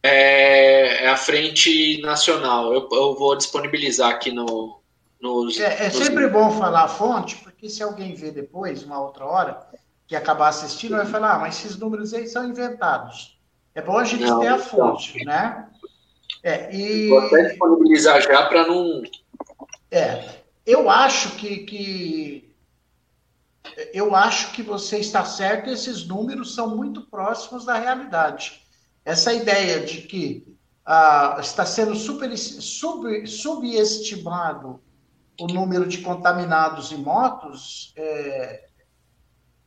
É, é a Frente Nacional. Eu, eu vou disponibilizar aqui no, nos. É, é sempre bom falar a fonte, porque se alguém ver depois, uma outra hora, que acabar assistindo, vai falar, ah, mas esses números aí são inventados. É bom a gente não, ter a fonte, não. né? É, e... Vou até disponibilizar já para não. É, eu acho que, que eu acho que você está certo, esses números são muito próximos da realidade. Essa ideia de que ah, está sendo super, sub, subestimado o número de contaminados em motos, é,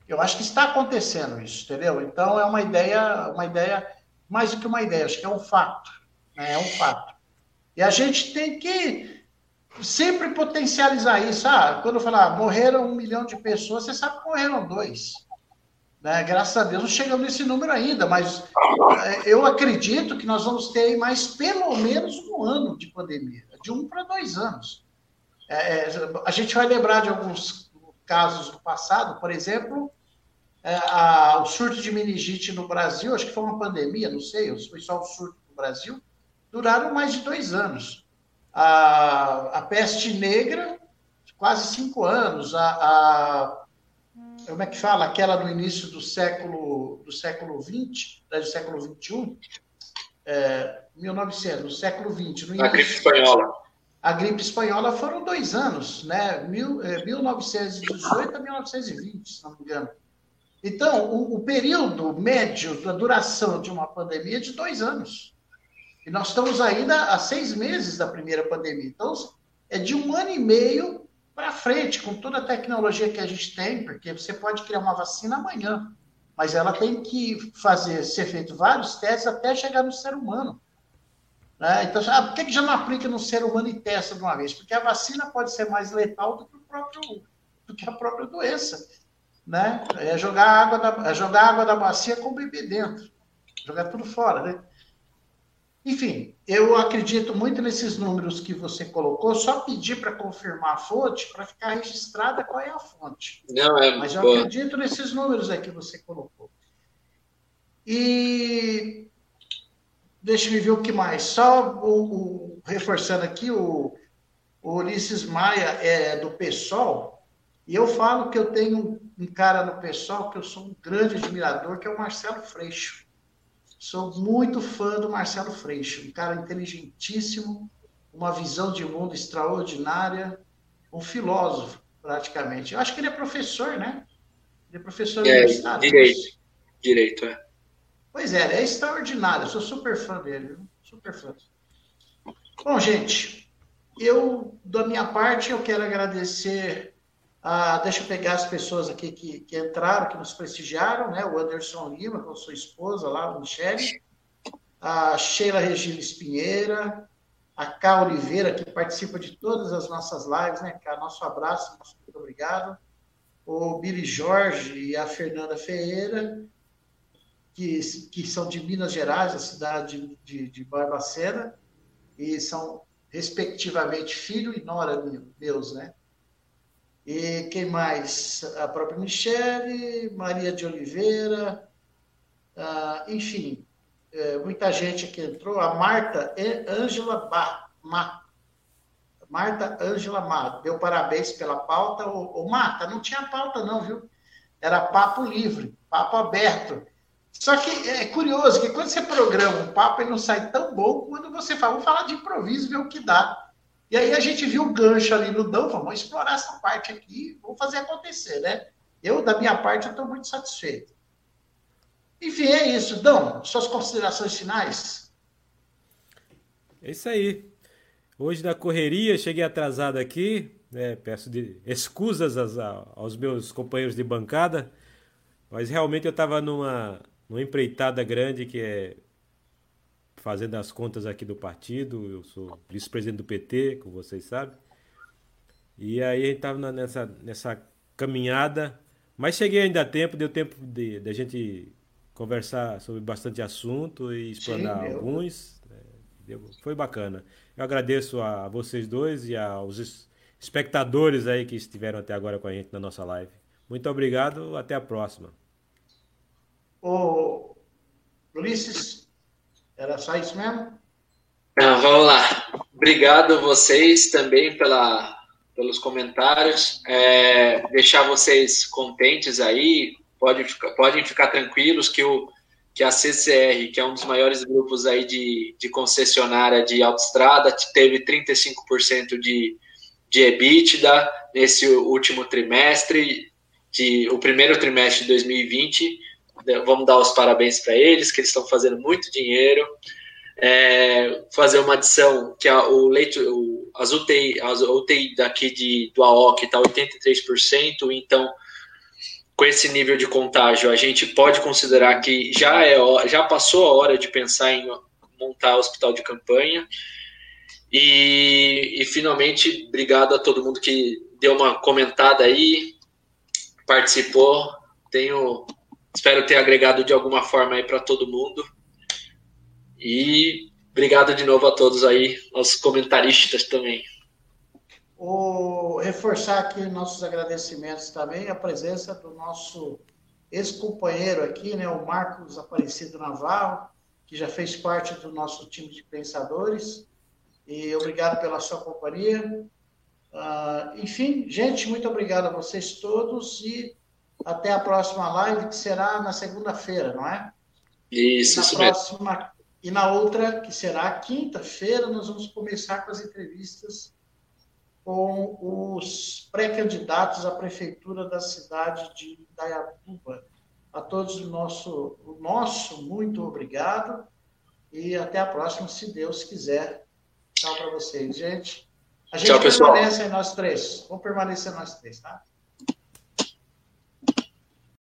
eu acho que está acontecendo isso, entendeu? Então é uma ideia, uma ideia mais do que uma ideia, acho que é um fato, né? é um fato. E a gente tem que sempre potencializar isso. Ah, quando eu falar, ah, morreram um milhão de pessoas, você sabe que morreram dois. Né? Graças a Deus não chegamos nesse número ainda, mas é, eu acredito que nós vamos ter mais pelo menos um ano de pandemia, de um para dois anos. É, é, a gente vai lembrar de alguns casos do passado, por exemplo, é, a, o surto de meningite no Brasil, acho que foi uma pandemia, não sei, foi só o surto no Brasil, duraram mais de dois anos. A, a peste negra, quase cinco anos. A, a, como é que fala? Aquela no início do século do século XX, né, do século XXI, é, 1900, no século XX. No a gripe espanhola a gripe espanhola foram dois anos, né? Mil, é, 1918 a 1920, se não me engano. Então, o, o, período médio da duração de uma pandemia é de dois anos. E nós estamos ainda há seis meses da primeira pandemia. Então, é de um ano e meio para frente, com toda a tecnologia que a gente tem, porque você pode criar uma vacina amanhã, mas ela tem que fazer, ser feito vários testes até chegar no ser humano. Né? Então, ah, por que, já não aplica no ser humano e testa de uma vez? Porque a vacina pode ser mais letal do que, próprio, do que a própria doença. Né? É jogar água da, é jogar água da bacia com o bebê dentro. Jogar tudo fora, né? Enfim, eu acredito muito nesses números que você colocou, só pedir para confirmar a fonte, para ficar registrada qual é a fonte. Não, é Mas eu boa. acredito nesses números aí que você colocou. E deixa eu ver o que mais. Só o, o- reforçando aqui, o, o Ulisses Maia é do PSOL, e eu falo que eu tenho um, um cara no PSOL que eu sou um grande admirador, que é o Marcelo Freixo. Sou muito fã do Marcelo Freixo, um cara inteligentíssimo, uma visão de mundo extraordinária, um filósofo, praticamente. Eu acho que ele é professor, né? Ele é professor É, universitário. direito. Direito, é. Pois é, ele é extraordinário. Eu sou super fã dele, super fã. Bom, gente, eu, da minha parte, eu quero agradecer. A, deixa eu pegar as pessoas aqui que, que entraram, que nos prestigiaram, né? O Anderson Lima, com sua esposa lá, o Michele, a Sheila Regiles Pinheira, a Cá Oliveira, que participa de todas as nossas lives, né? Nosso abraço, nosso muito obrigado. O Billy Jorge e a Fernanda Ferreira, que, que são de Minas Gerais, da cidade de, de Barbacena, e são, respectivamente, filho e nora meus, né? E quem mais? A própria Michele, Maria de Oliveira, ah, enfim, é, muita gente que entrou. A Marta Ângela Má. Marta Ângela Má. Deu parabéns pela pauta. Ô, ô, Marta, não tinha pauta, não, viu? Era papo livre, papo aberto. Só que é curioso que quando você programa um papo, ele não sai tão bom quando você fala, vamos falar de improviso, ver o que dá. E aí a gente viu o gancho ali no Dão, vamos explorar essa parte aqui, vamos fazer acontecer, né? Eu, da minha parte, estou muito satisfeito. Enfim, é isso. Dão, suas considerações finais? É isso aí. Hoje na correria, cheguei atrasado aqui, né? peço de excusas aos, aos meus companheiros de bancada, mas realmente eu estava numa, numa empreitada grande que é fazendo as contas aqui do partido. Eu sou vice-presidente do PT, como vocês sabem. E aí a gente estava nessa, nessa caminhada, mas cheguei ainda a tempo, deu tempo de, de a gente conversar sobre bastante assunto e explanar Sim, alguns. É, foi bacana. Eu agradeço a vocês dois e aos espectadores aí que estiveram até agora com a gente na nossa live. Muito obrigado, até a próxima. Ô, Ulisses, era só isso mesmo? Ah, vamos lá. Obrigado a vocês também pela, pelos comentários. É, deixar vocês contentes aí. Podem ficar, podem ficar tranquilos que, o, que a CCR, que é um dos maiores grupos aí de, de concessionária de autoestrada, teve 35% de, de EBITDA nesse último trimestre, de, o primeiro trimestre de 2020. Vamos dar os parabéns para eles, que eles estão fazendo muito dinheiro é, fazer uma adição que a, o leito, o, as UTI, as UTI daqui de, do AOC está 83%, então com esse nível de contágio a gente pode considerar que já, é, já passou a hora de pensar em montar hospital de campanha. E, e finalmente, obrigado a todo mundo que deu uma comentada aí, participou. Tenho, espero ter agregado de alguma forma aí para todo mundo. E obrigado de novo a todos aí, aos comentaristas também. O, reforçar aqui nossos agradecimentos também, a presença do nosso ex-companheiro aqui, né, o Marcos Aparecido Navarro, que já fez parte do nosso time de pensadores. E obrigado pela sua companhia. Uh, enfim, gente, muito obrigado a vocês todos e até a próxima live, que será na segunda-feira, não é? Isso, na isso próxima, mesmo. E na outra, que será quinta-feira, nós vamos começar com as entrevistas com os pré-candidatos à prefeitura da cidade de Indaiatuba. A todos o nosso, o nosso muito obrigado e até a próxima, se Deus quiser. Tchau para vocês, gente. A gente Tchau, pessoal. permanece nós três. Vamos permanecer nós três, tá?